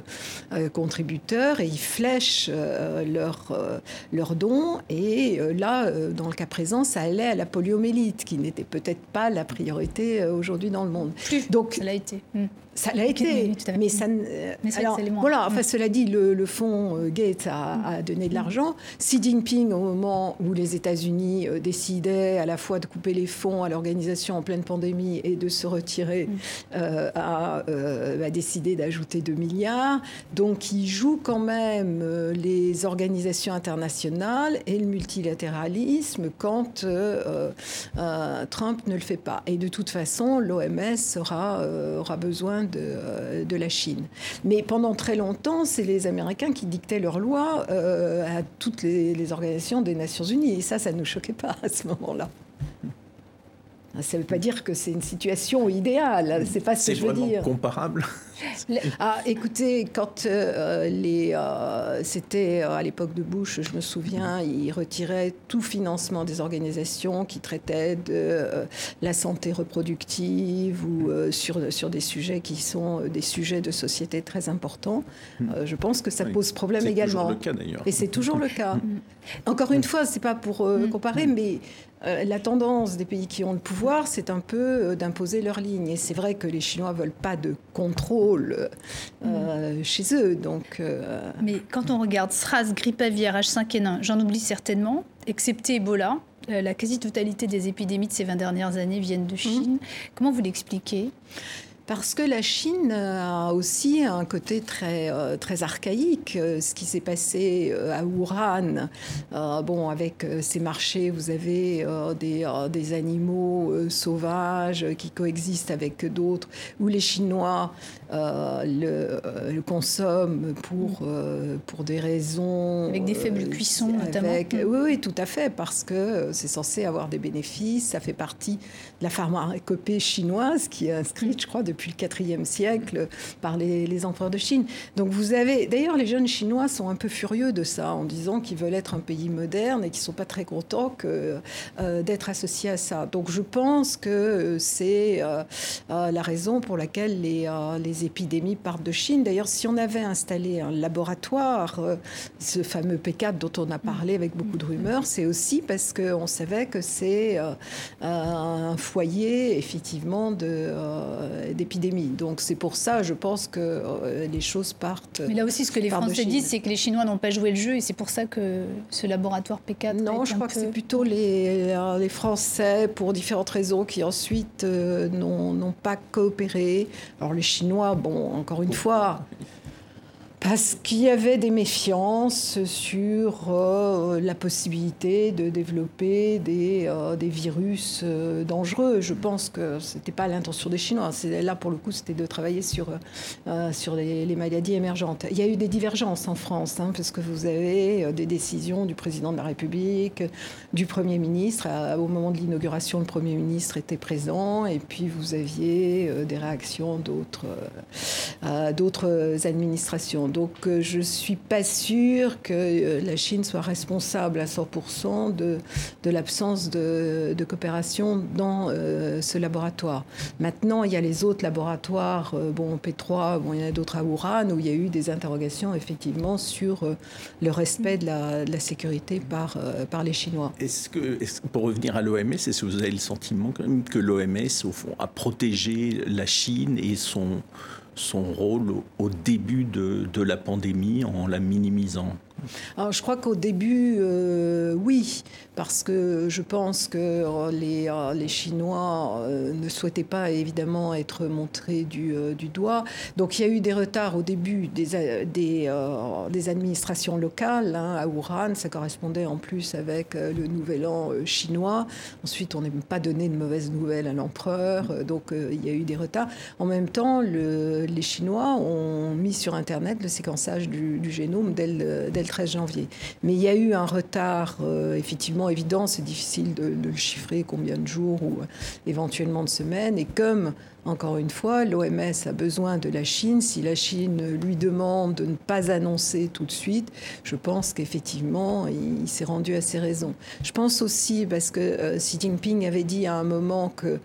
euh, contributeur. Et ils flèchent leurs leurs dons. Et là, dans le cas présent, ça allait à la poliomélite, qui n'était peut-être pas la priorité aujourd'hui dans le monde. Donc, ça l'a été. Hmm. Ça l'a été, mais ça. ne- Mais alors, moins. voilà. Enfin, Mm. cela dit, le, le fonds euh, Gates a, a donné de l'argent. Xi Jinping, au moment où les États-Unis euh, décidaient à la fois de couper les fonds à l'organisation en pleine pandémie et de se retirer, euh, a, euh, a décidé d'ajouter 2 milliards. Donc, il joue quand même euh, les organisations internationales et le multilatéralisme quand euh, euh, Trump ne le fait pas. Et de toute façon, l'OMS aura, euh, aura besoin de, euh, de la Chine. Mais pendant très longtemps, c'est les Américains qui dictaient leurs lois euh, à toutes les, les organisations des Nations Unies. Et ça, ça ne nous choquait pas à ce moment-là. Ça ne veut pas dire que c'est une situation idéale. C'est pas ce C'est que je veux vraiment dire. comparable. Ah, écoutez, quand euh, les, euh, c'était euh, à l'époque de Bush, je me souviens, il retirait tout financement des organisations qui traitaient de euh, la santé reproductive ou euh, sur, sur des sujets qui sont des sujets de société très importants. Euh, je pense que ça Oui. pose problème C'est également. toujours le cas, d'ailleurs. Et c'est toujours le cas. Encore une fois, c'est pas pour euh, comparer, mais la tendance des pays qui ont le pouvoir, c'est un peu euh, d'imposer leur ligne. Et c'est vrai que les Chinois veulent pas de contrôle euh, chez eux. Donc, euh, Mais quand on regarde SRAS, grippe aviaire, H5N1, j'en oublie certainement, excepté Ebola, euh, la quasi-totalité des épidémies de ces 20 dernières années viennent de Chine. Comment vous l'expliquez? Parce que la Chine a aussi un côté très, euh, très archaïque. Euh, Ce qui s'est passé euh, à Wuhan, bon, avec ces marchés, vous avez des, des animaux sauvages qui coexistent avec d'autres, où les Chinois le, euh, le consomment pour, euh, pour des raisons... Avec des faibles euh, cuissons, notamment. avec- Mm. Oui, oui, tout à fait, parce que euh, c'est censé avoir des bénéfices. Ça fait partie de la pharmacopée chinoise qui est inscrite, je crois, depuis le IVe siècle par les, les empereurs de Chine. Donc vous avez, d'ailleurs, les jeunes Chinois sont un peu furieux de ça, en disant qu'ils veulent être un pays moderne et qu'ils sont pas très contents que, euh, d'être associés à ça. Donc je pense que euh, c'est euh, euh, la raison pour laquelle les, euh, les épidémies partent de Chine. D'ailleurs, si on avait installé un laboratoire, euh, ce fameux P4 dont on a parlé avec beaucoup de rumeurs, c'est aussi parce qu'on savait que c'est euh, un foyer, effectivement, euh, d'épidémie. Donc c'est pour ça, je pense que les choses partent. Mais là aussi, ce que les Français disent, c'est que les Chinois n'ont pas joué le jeu et c'est pour ça que ce laboratoire P4. a Non, je crois que c'est plutôt les, les Français, pour différentes raisons, qui ensuite euh, n'ont pas coopéré. Alors les Chinois, bon, encore une fois, parce qu'il y avait des méfiances sur euh, la possibilité de développer des, euh, virus euh, dangereux. Je pense que ce n'était pas l'intention des Chinois. Là, pour le coup, c'était de travailler sur, sur les, maladies émergentes. Il y a eu des divergences en France, hein, parce que vous avez des décisions du président de la République, du Premier ministre. Au moment de l'inauguration, le Premier ministre était présent, et puis vous aviez des réactions d'autres administrations. Donc euh, je ne suis pas sûre que euh, la Chine soit responsable à 100% de, l'absence de, coopération dans euh, ce laboratoire. Maintenant, il y a les autres laboratoires, bon, P3, bon, il y en a d'autres à Wuhan, où il y a eu des interrogations effectivement sur le respect de la, sécurité par, les Chinois. Est-ce que- pour revenir à l'OMS, est-ce que vous avez le sentiment quand même que l'OMS, au fond, a protégé la Chine et son, son rôle au, début de la pandémie en la minimisant Alors, je crois qu'au début, oui parce que je pense que les, les Chinois ne souhaitaient pas évidemment être montrés du, du, doigt. Donc il y a eu des retards au début des, des, des administrations locales hein, à Wuhan. Ça correspondait en plus avec le nouvel an chinois. Ensuite, on n'a pas donné de mauvaises nouvelles à l'empereur. Donc il y a eu des retards. En même temps, le, les Chinois ont mis sur Internet le séquençage du, génome dès le, 13 janvier. Mais il y a eu un retard euh, effectivement évident, c'est difficile de, le chiffrer, combien de jours ou euh, éventuellement de semaines. Et comme, encore une fois, l'OMS a besoin de la Chine, si la Chine lui demande de ne pas annoncer tout de suite, je pense qu'effectivement, il, s'est rendu à ses raisons. Je pense aussi, parce que euh, Xi Jinping avait dit à un moment que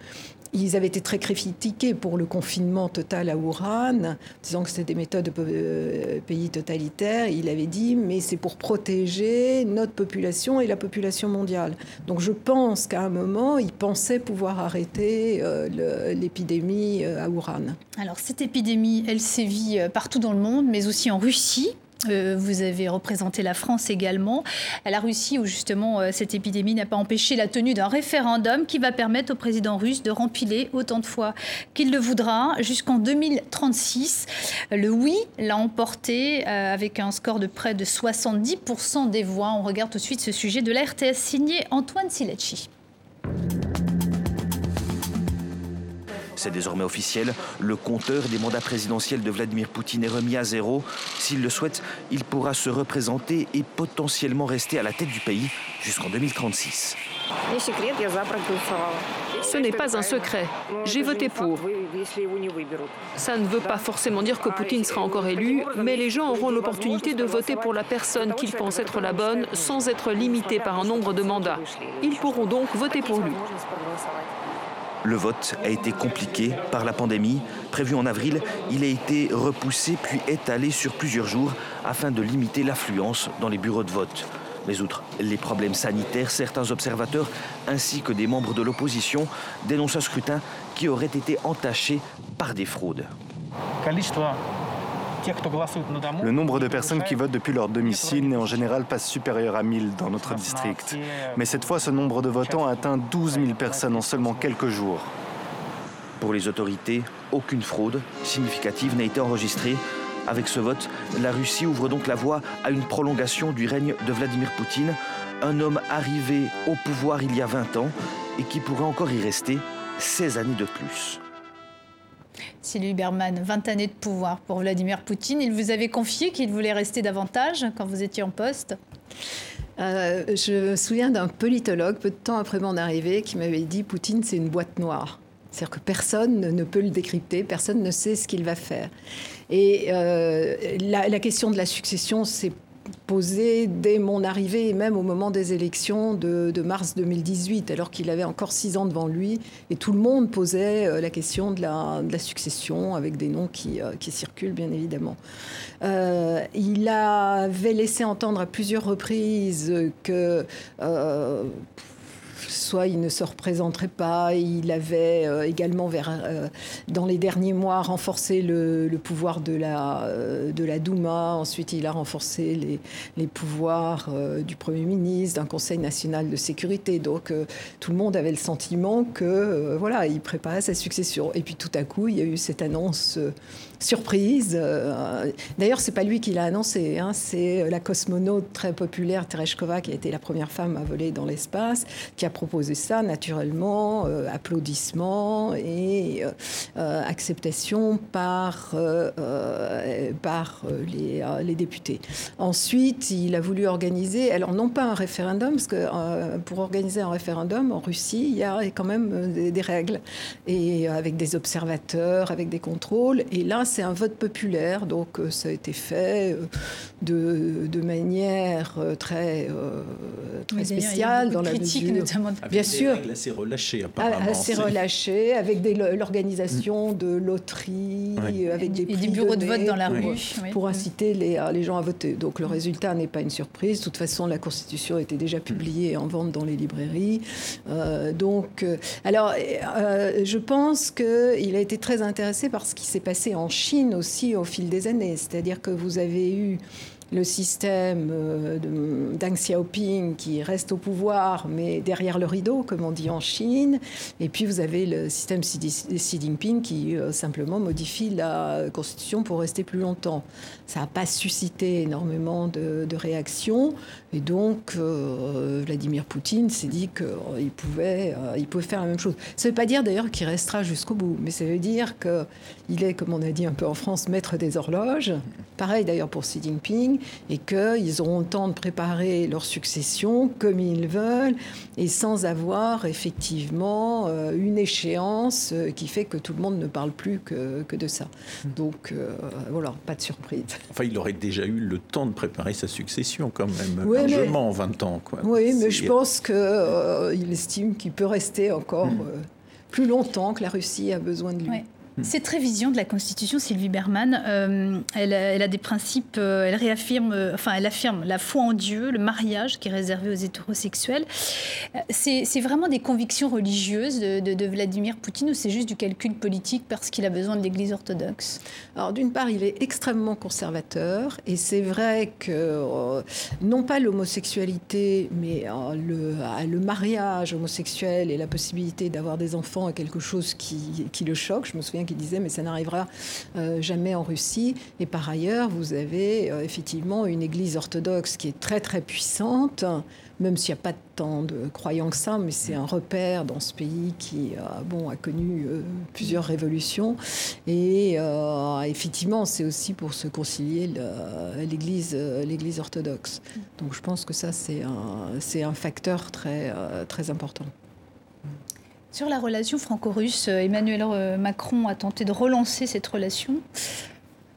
ils avaient été très critiqués pour le confinement total à Wuhan, disant que c'était des méthodes de euh, pays totalitaires. Il avait dit, mais c'est pour protéger notre population et la population mondiale. Donc je pense qu'à un moment, il pensait pouvoir arrêter euh, l'épidémie euh, à Wuhan. Alors cette épidémie, elle sévit partout dans le monde, mais aussi en Russie. Euh, vous avez représenté la France également, à la Russie où justement euh, cette épidémie n'a pas empêché la tenue d'un référendum qui va permettre au président russe de rempiler autant de fois qu'il le voudra jusqu'en 2036. Le oui l'a emporté euh, avec un score de près de 70% des voix. On regarde tout de suite ce sujet de la RTS signé Antoine Silecci. C'est désormais officiel, le compteur des mandats présidentiels de Vladimir Poutine est remis à zéro. S'il le souhaite, il pourra se représenter et potentiellement rester à la tête du pays jusqu'en 2036. Ce n'est pas un secret. J'ai voté pour. Ça ne veut pas forcément dire que Poutine sera encore élu, mais les gens auront l'opportunité de voter pour la personne qu'ils pensent être la bonne sans être limités par un nombre de mandats. Ils pourront donc voter pour lui. Le vote a été compliqué par la pandémie. Prévu en avril, il a été repoussé puis étalé sur plusieurs jours afin de limiter l'affluence dans les bureaux de vote. Mais outre les problèmes sanitaires, certains observateurs ainsi que des membres de l'opposition dénoncent un scrutin qui aurait été entaché par des fraudes. Le nombre de personnes qui votent depuis leur domicile n'est en général pas supérieur à 1000 dans notre district. Mais cette fois, ce nombre de votants a atteint 12 000 personnes en seulement quelques jours. Pour les autorités, aucune fraude significative n'a été enregistrée. Avec ce vote, la Russie ouvre donc la voie à une prolongation du règne de Vladimir Poutine, un homme arrivé au pouvoir il y a 20 ans et qui pourrait encore y rester 16 années de plus. Sylvie Berman, 20 années de pouvoir pour Vladimir Poutine. Il vous avait confié qu'il voulait rester davantage quand vous étiez en poste euh, je me souviens d'un politologue, peu de temps après mon arrivée, qui m'avait dit Poutine, c'est une boîte noire. C'est-à-dire que personne ne peut le décrypter, personne ne sait ce qu'il va faire. Et euh, la, la, question de la succession, c'est posé dès mon arrivée et même au moment des élections de, mars 2018, alors qu'il avait encore six ans devant lui. Et tout le monde posait euh, la question de la, succession avec des noms qui, euh, circulent, bien évidemment. Euh, il avait laissé entendre à plusieurs reprises que soit il ne se représenterait pas. Il avait euh, également, vers, euh, dans les derniers mois, renforcé le, pouvoir de la, euh, de la Douma. Ensuite, il a renforcé les, les pouvoirs du Premier ministre, d'un Conseil national de sécurité. Donc, tout le monde avait le sentiment que, voilà, il préparait sa succession. Et puis, tout à coup, il y a eu cette annonce surprise. Euh, d'ailleurs, c'est pas lui qui l'a annoncé, hein, c'est la cosmonaute très populaire Tereshkova qui a été la première femme à voler dans l'espace, qui a proposé ça naturellement, euh, applaudissements et euh, acceptation par, par les, les, députés. Ensuite, il a voulu organiser, alors non pas un référendum, parce que pour organiser un référendum en Russie, il y a quand même des, des règles, et avec des observateurs, avec des contrôles. Et là, c'est un vote populaire, donc euh, ça a été fait euh, de, de manière euh, très, très spéciale dans la mesure. Notamment. Bien sûr. assez relâchées, apparemment. Assez relâchées, avec l'organisation de loteries, avec des, et des bureaux de vote dans la rue. Pour inciter les, les gens à voter. Donc le résultat n'est pas une surprise. De toute façon, la Constitution était déjà publiée en vente dans les librairies. donc, alors, je pense qu'il a été très intéressé par ce qui s'est passé en Chine aussi au fil des années. C'est-à-dire que vous avez eu le système euh, de Deng Xiaoping qui reste au pouvoir, mais derrière le rideau, comme on dit en Chine. Et puis vous avez le système Xi Jinping qui euh, simplement modifie la constitution pour rester plus longtemps. Ça n'a pas suscité énormément de, réactions. Et donc, euh, Vladimir Poutine s'est dit qu'il pouvait, il pouvait faire la même chose. Ça ne veut pas dire d'ailleurs qu'il restera jusqu'au bout, mais ça veut dire qu'il est, comme on a dit un peu en France, maître des horloges. Pareil d'ailleurs pour Xi Jinping et qu'ils auront le temps de préparer leur succession comme ils veulent et sans avoir effectivement euh, une échéance euh, qui fait que tout le monde ne parle plus que, que de ça. Donc euh, voilà, pas de surprise. Enfin, il aurait déjà eu le temps de préparer sa succession quand même, oui, largement en 20 ans. Quoi. Oui, mais je pense qu'il estime qu'il peut rester encore hmm. plus longtemps que la Russie a besoin de lui. Hmm. Cette révision de la Constitution, Sylvie Berman, euh, elle, a des principes, euh, elle réaffirme, euh, enfin, elle affirme la foi en Dieu, le mariage qui est réservé aux hétérosexuels. C'est vraiment des convictions religieuses de, Vladimir Poutine ou c'est juste du calcul politique parce qu'il a besoin de l'Église orthodoxe? Alors, d'une part, il est extrêmement conservateur et c'est vrai que non pas l'homosexualité, mais le, le, mariage homosexuel et la possibilité d'avoir des enfants est quelque chose qui, qui le choque. Je me souviens qui disait mais ça n'arrivera euh, jamais en Russie. Et par ailleurs, vous avez euh, effectivement une église orthodoxe qui est très très puissante, même s'il n'y a pas tant de croyants que ça, mais c'est un repère dans ce pays qui euh, bon, a connu plusieurs révolutions. Et effectivement, c'est aussi pour se concilier l'église, l'église orthodoxe. Donc je pense que ça, c'est un, un facteur très, très important. Sur la relation franco-russe, euh, Emmanuel euh, Macron a tenté de relancer cette relation.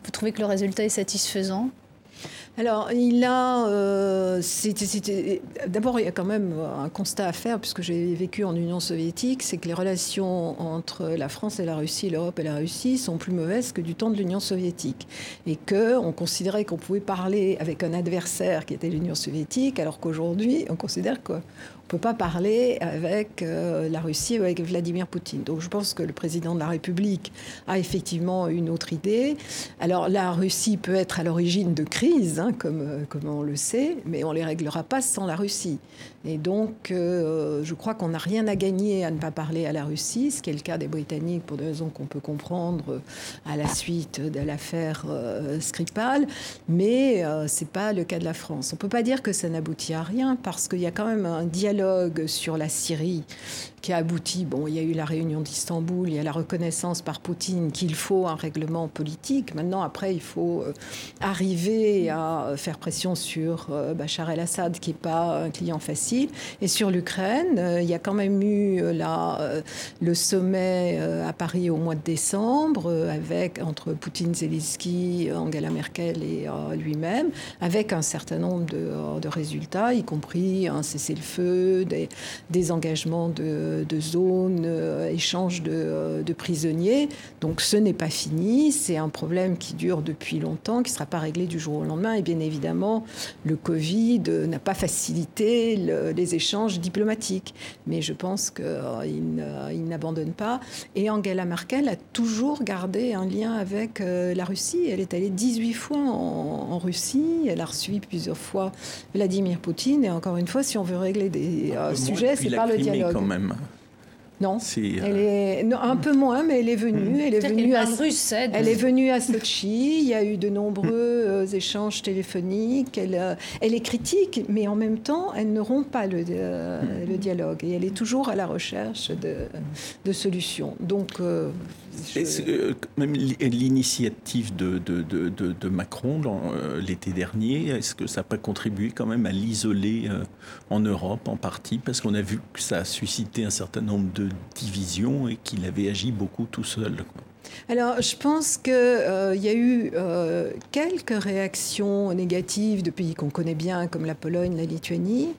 Vous trouvez que le résultat est satisfaisant? Alors, il a. Euh, d'abord, il y a quand même un constat à faire, puisque j'ai vécu en Union soviétique c'est que les relations entre la France et la Russie, l'Europe et la Russie sont plus mauvaises que du temps de l'Union soviétique. Et qu'on considérait qu'on pouvait parler avec un adversaire qui était l'Union soviétique, alors qu'aujourd'hui, on considère que on ne peut pas parler avec euh, la Russie ou avec Vladimir Poutine. Donc je pense que le président de la République a effectivement une autre idée. Alors la Russie peut être à l'origine de crises, hein, comme, euh, comme on le sait, mais on ne les réglera pas sans la Russie. Et donc, euh, je crois qu'on n'a rien à gagner à ne pas parler à la Russie, ce qui est le cas des Britanniques pour des raisons qu'on peut comprendre euh, à la suite de l'affaire euh, Skripal, mais ce n'est pas le cas de la France. On ne peut pas dire que ça n'aboutit à rien, parce qu'il y a quand même un dialogue sur la Syrie qui a abouti. Bon, il y a eu la réunion d'Istanbul, il y a la reconnaissance par Poutine qu'il faut un règlement politique. Maintenant, après, il faut arriver à faire pression sur Bachar el-Assad, qui n'est pas un client facile et sur l'Ukraine, euh, il y a quand même eu euh, euh, le sommet à Paris au mois de décembre, avec, entre Poutine, Zelensky, Angela Merkel et lui-même, avec un certain nombre de, résultats, y compris un cessez-le-feu, des, engagements de, zones, échange de, de, prisonniers. Donc ce n'est pas fini, c'est un problème qui dure depuis longtemps, qui ne sera pas réglé du jour au lendemain. Et bien évidemment, le Covid n'a pas facilité le, les échanges diplomatiques. Mais je pense qu'il euh, n'abandonne pas. Et Angela Merkel a toujours gardé un lien avec euh, la Russie. Elle est allée 18 fois en, Russie. Elle a reçu plusieurs fois Vladimir Poutine. Et encore une fois, si on veut régler des euh, sujets, c'est par le dialogue. Quand même. Non, elle est un peu moins, mais elle est venue. Elle est venue à elle est venue à Sochi. Il y a eu de nombreux euh, échanges téléphoniques. Elle, euh, elle est critique, mais en même temps, elle ne rompt pas le, euh, le dialogue et elle est toujours à la recherche de, de solutions. Donc euh, même l'initiative de, de, de, de, Macron euh, l'été dernier, est-ce que ça n'a pas contribué quand même à l'isoler euh, en Europe en partie? Parce qu'on a vu que ça a suscité un certain nombre de divisions et qu'il avait agi beaucoup tout seul. Alors, je pense qu'il euh, y a eu quelques réactions négatives de pays qu'on connaît bien, comme la Pologne, la Lituanie.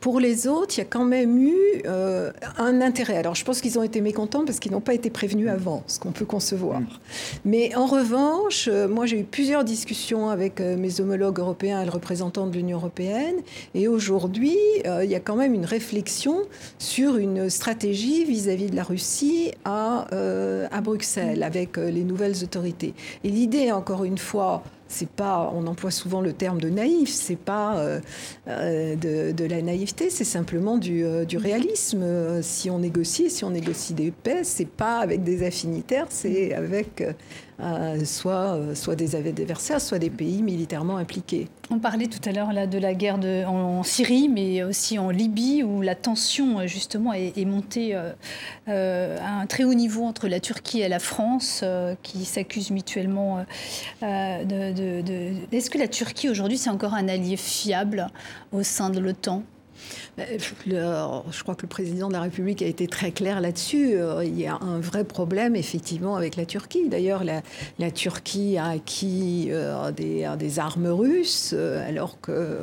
Pour les autres, il y a quand même eu euh, un intérêt. Alors, je pense qu'ils ont été mécontents parce qu'ils n'ont pas été prévenus avant, ce qu'on peut concevoir. Mais en revanche, euh, moi, j'ai eu plusieurs discussions avec euh, mes homologues européens et le représentant de l'Union européenne. Et aujourd'hui, il y a quand même une réflexion sur une stratégie vis-à-vis de la Russie à, à Bruxelles avec les nouvelles autorités. Et l'idée, encore une fois, c'est pas, on emploie souvent le terme de naïf, c'est pas euh, euh, de, la naïveté, c'est simplement du, euh, réalisme. Si on négocie, si on négocie des paix, c'est pas avec des affinitaires, c'est avec soit, soit des adversaires, soit des pays militairement impliqués. On parlait tout à l'heure de la guerre en, Syrie, mais aussi en Libye, où la tension justement est, montée à un très haut niveau entre la Turquie et la France, qui s'accusent mutuellement est-ce que la Turquie aujourd'hui c'est encore un allié fiable au sein de l'OTAN? Je crois que le président de la République a été très clair là-dessus. Euh, il y a un vrai problème, effectivement, avec la Turquie. D'ailleurs, la, Turquie a acquis euh, des, armes russes, euh, alors que,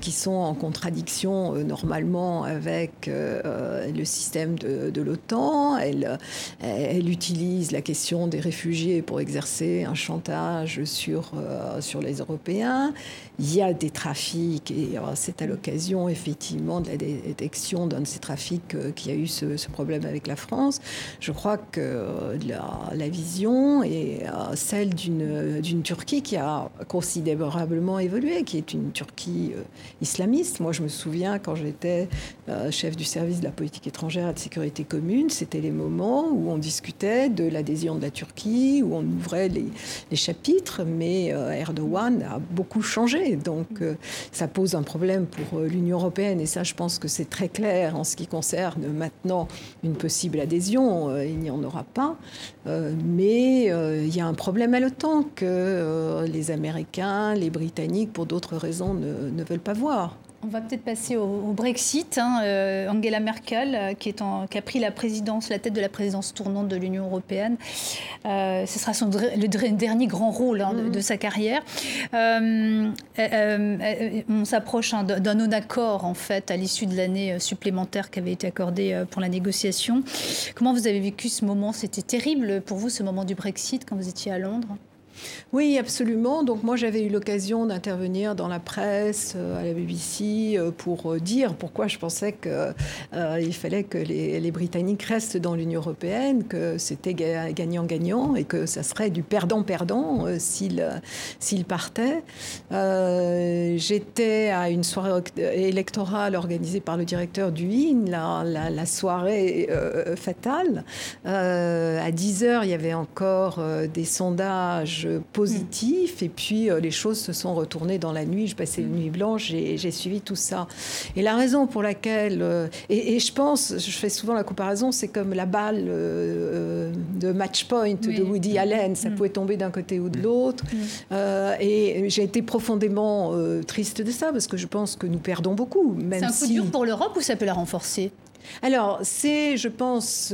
qui sont en contradiction normalement avec le système de, l'OTAN. Elle, elle, utilise la question des réfugiés pour exercer un chantage sur, sur les Européens. Il y a des trafics, et c'est à l'occasion, effectivement, de la détection d'un de ces trafics euh, qui a eu ce, problème avec la France. Je crois que euh, la, vision est euh, celle d'une Turquie qui a considérablement évolué, qui est une Turquie islamiste. Moi, je me souviens quand j'étais chef du service de la politique étrangère et de sécurité commune, c'était les moments où on discutait de l'adhésion de la Turquie, où on ouvrait les chapitres, mais Erdogan a beaucoup changé. Donc, ça pose un problème pour l'Union européenne et ça je pense que c'est très clair en ce qui concerne maintenant une possible adhésion. Euh, il n'y en aura pas. Euh, mais euh, il y a un problème à l'OTAN que les Américains, les Britanniques, pour d'autres raisons, ne veulent pas voir. On va peut-être passer au, Brexit. Hein. Euh, Angela Merkel, euh, qui, est en, qui, a pris la présidence, la tête de la présidence tournante de l'Union européenne, euh, ce sera son, le dernier grand rôle hein, de, sa carrière. on s'approche hein, d'un non-accord en fait à l'issue de l'année supplémentaire qui avait été accordée pour la négociation. Comment vous avez vécu ce moment? C'était terrible pour vous ce moment du Brexit quand vous étiez à Londres? Oui, absolument. Donc moi, j'avais eu l'occasion d'intervenir dans la presse, euh, à la BBC, euh, pour euh, dire pourquoi je pensais qu'il fallait que les, Britanniques restent dans l'Union européenne, que c'était gagnant-gagnant et que ça serait du perdant-perdant s'ils partaient. J'étais à une soirée électorale organisée par le directeur du IN, la, soirée fatale. à 10 heures, il y avait encore des sondages positif. Et puis, euh, les choses se sont retournées dans la nuit. Je passais une nuit blanche et j'ai suivi tout ça. Et la raison pour laquelle. Euh, et, je pense, je fais souvent la comparaison, c'est comme la balle euh, de Match Point de Woody Allen. Ça mm. pouvait tomber d'un côté ou de l'autre. Mm. et j'ai été profondément triste de ça parce que je pense que nous perdons beaucoup. C'est un coup dur pour l'Europe ou ça peut la renforcer? Alors, c'est, je pense,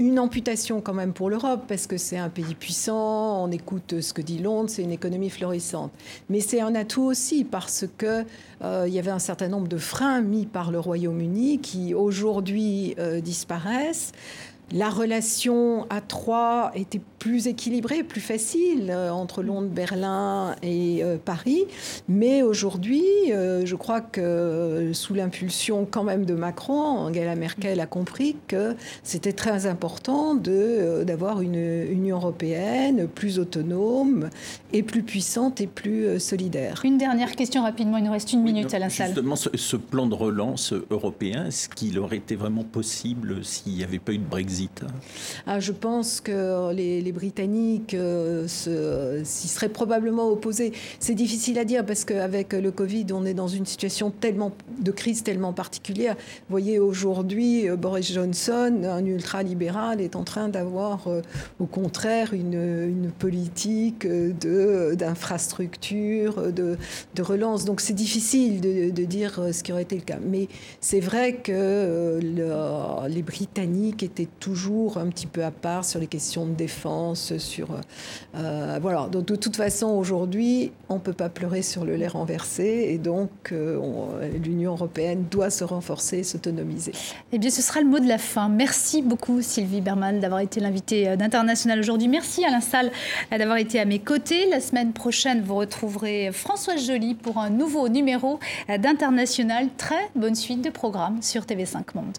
une amputation quand même pour l'Europe, parce que c'est un pays puissant, on écoute ce que dit Londres, c'est une économie florissante. Mais c'est un atout aussi, parce que euh, il y avait un certain nombre de freins mis par le Royaume-Uni qui aujourd'hui euh, disparaissent. La relation à trois était plus équilibrée, plus facile euh, entre Londres, Berlin et euh, Paris. Mais aujourd'hui, euh, je crois que sous l'impulsion quand même de Macron, Angela Merkel a compris que c'était très important d'avoir une Union européenne plus autonome et plus puissante et plus solidaire. Une dernière question rapidement, il nous reste une minute à la salle. Justement, ce, plan de relance européen, est-ce qu'il aurait été vraiment possible s'il n'y avait pas eu de Brexit? Ah, Je pense que les, Britanniques euh, s'y seraient probablement opposés. C'est difficile à dire parce qu'avec le Covid, on est dans une situation tellement de crise tellement particulière. Vous voyez, aujourd'hui, euh, Boris Johnson, un ultra-libéral, est en train d'avoir euh, au contraire une, politique d'infrastructure, de, relance. Donc c'est difficile de, dire ce qui aurait été le cas. Mais c'est vrai que les Britanniques étaient toujours toujours un petit peu à part sur les questions de défense, sur euh, voilà. Donc de toute façon aujourd'hui, on peut pas pleurer sur le lait renversé et donc euh, l'Union européenne doit se renforcer, s'autonomiser. Eh bien, ce sera le mot de la fin. Merci beaucoup Sylvie Berman d'avoir été l'invitée euh, d'International aujourd'hui. Merci Alain Salle d'avoir été à mes côtés. La semaine prochaine, vous retrouverez Françoise Joly pour un nouveau numéro d'International. Très bonne suite de programme sur TV5 Monde.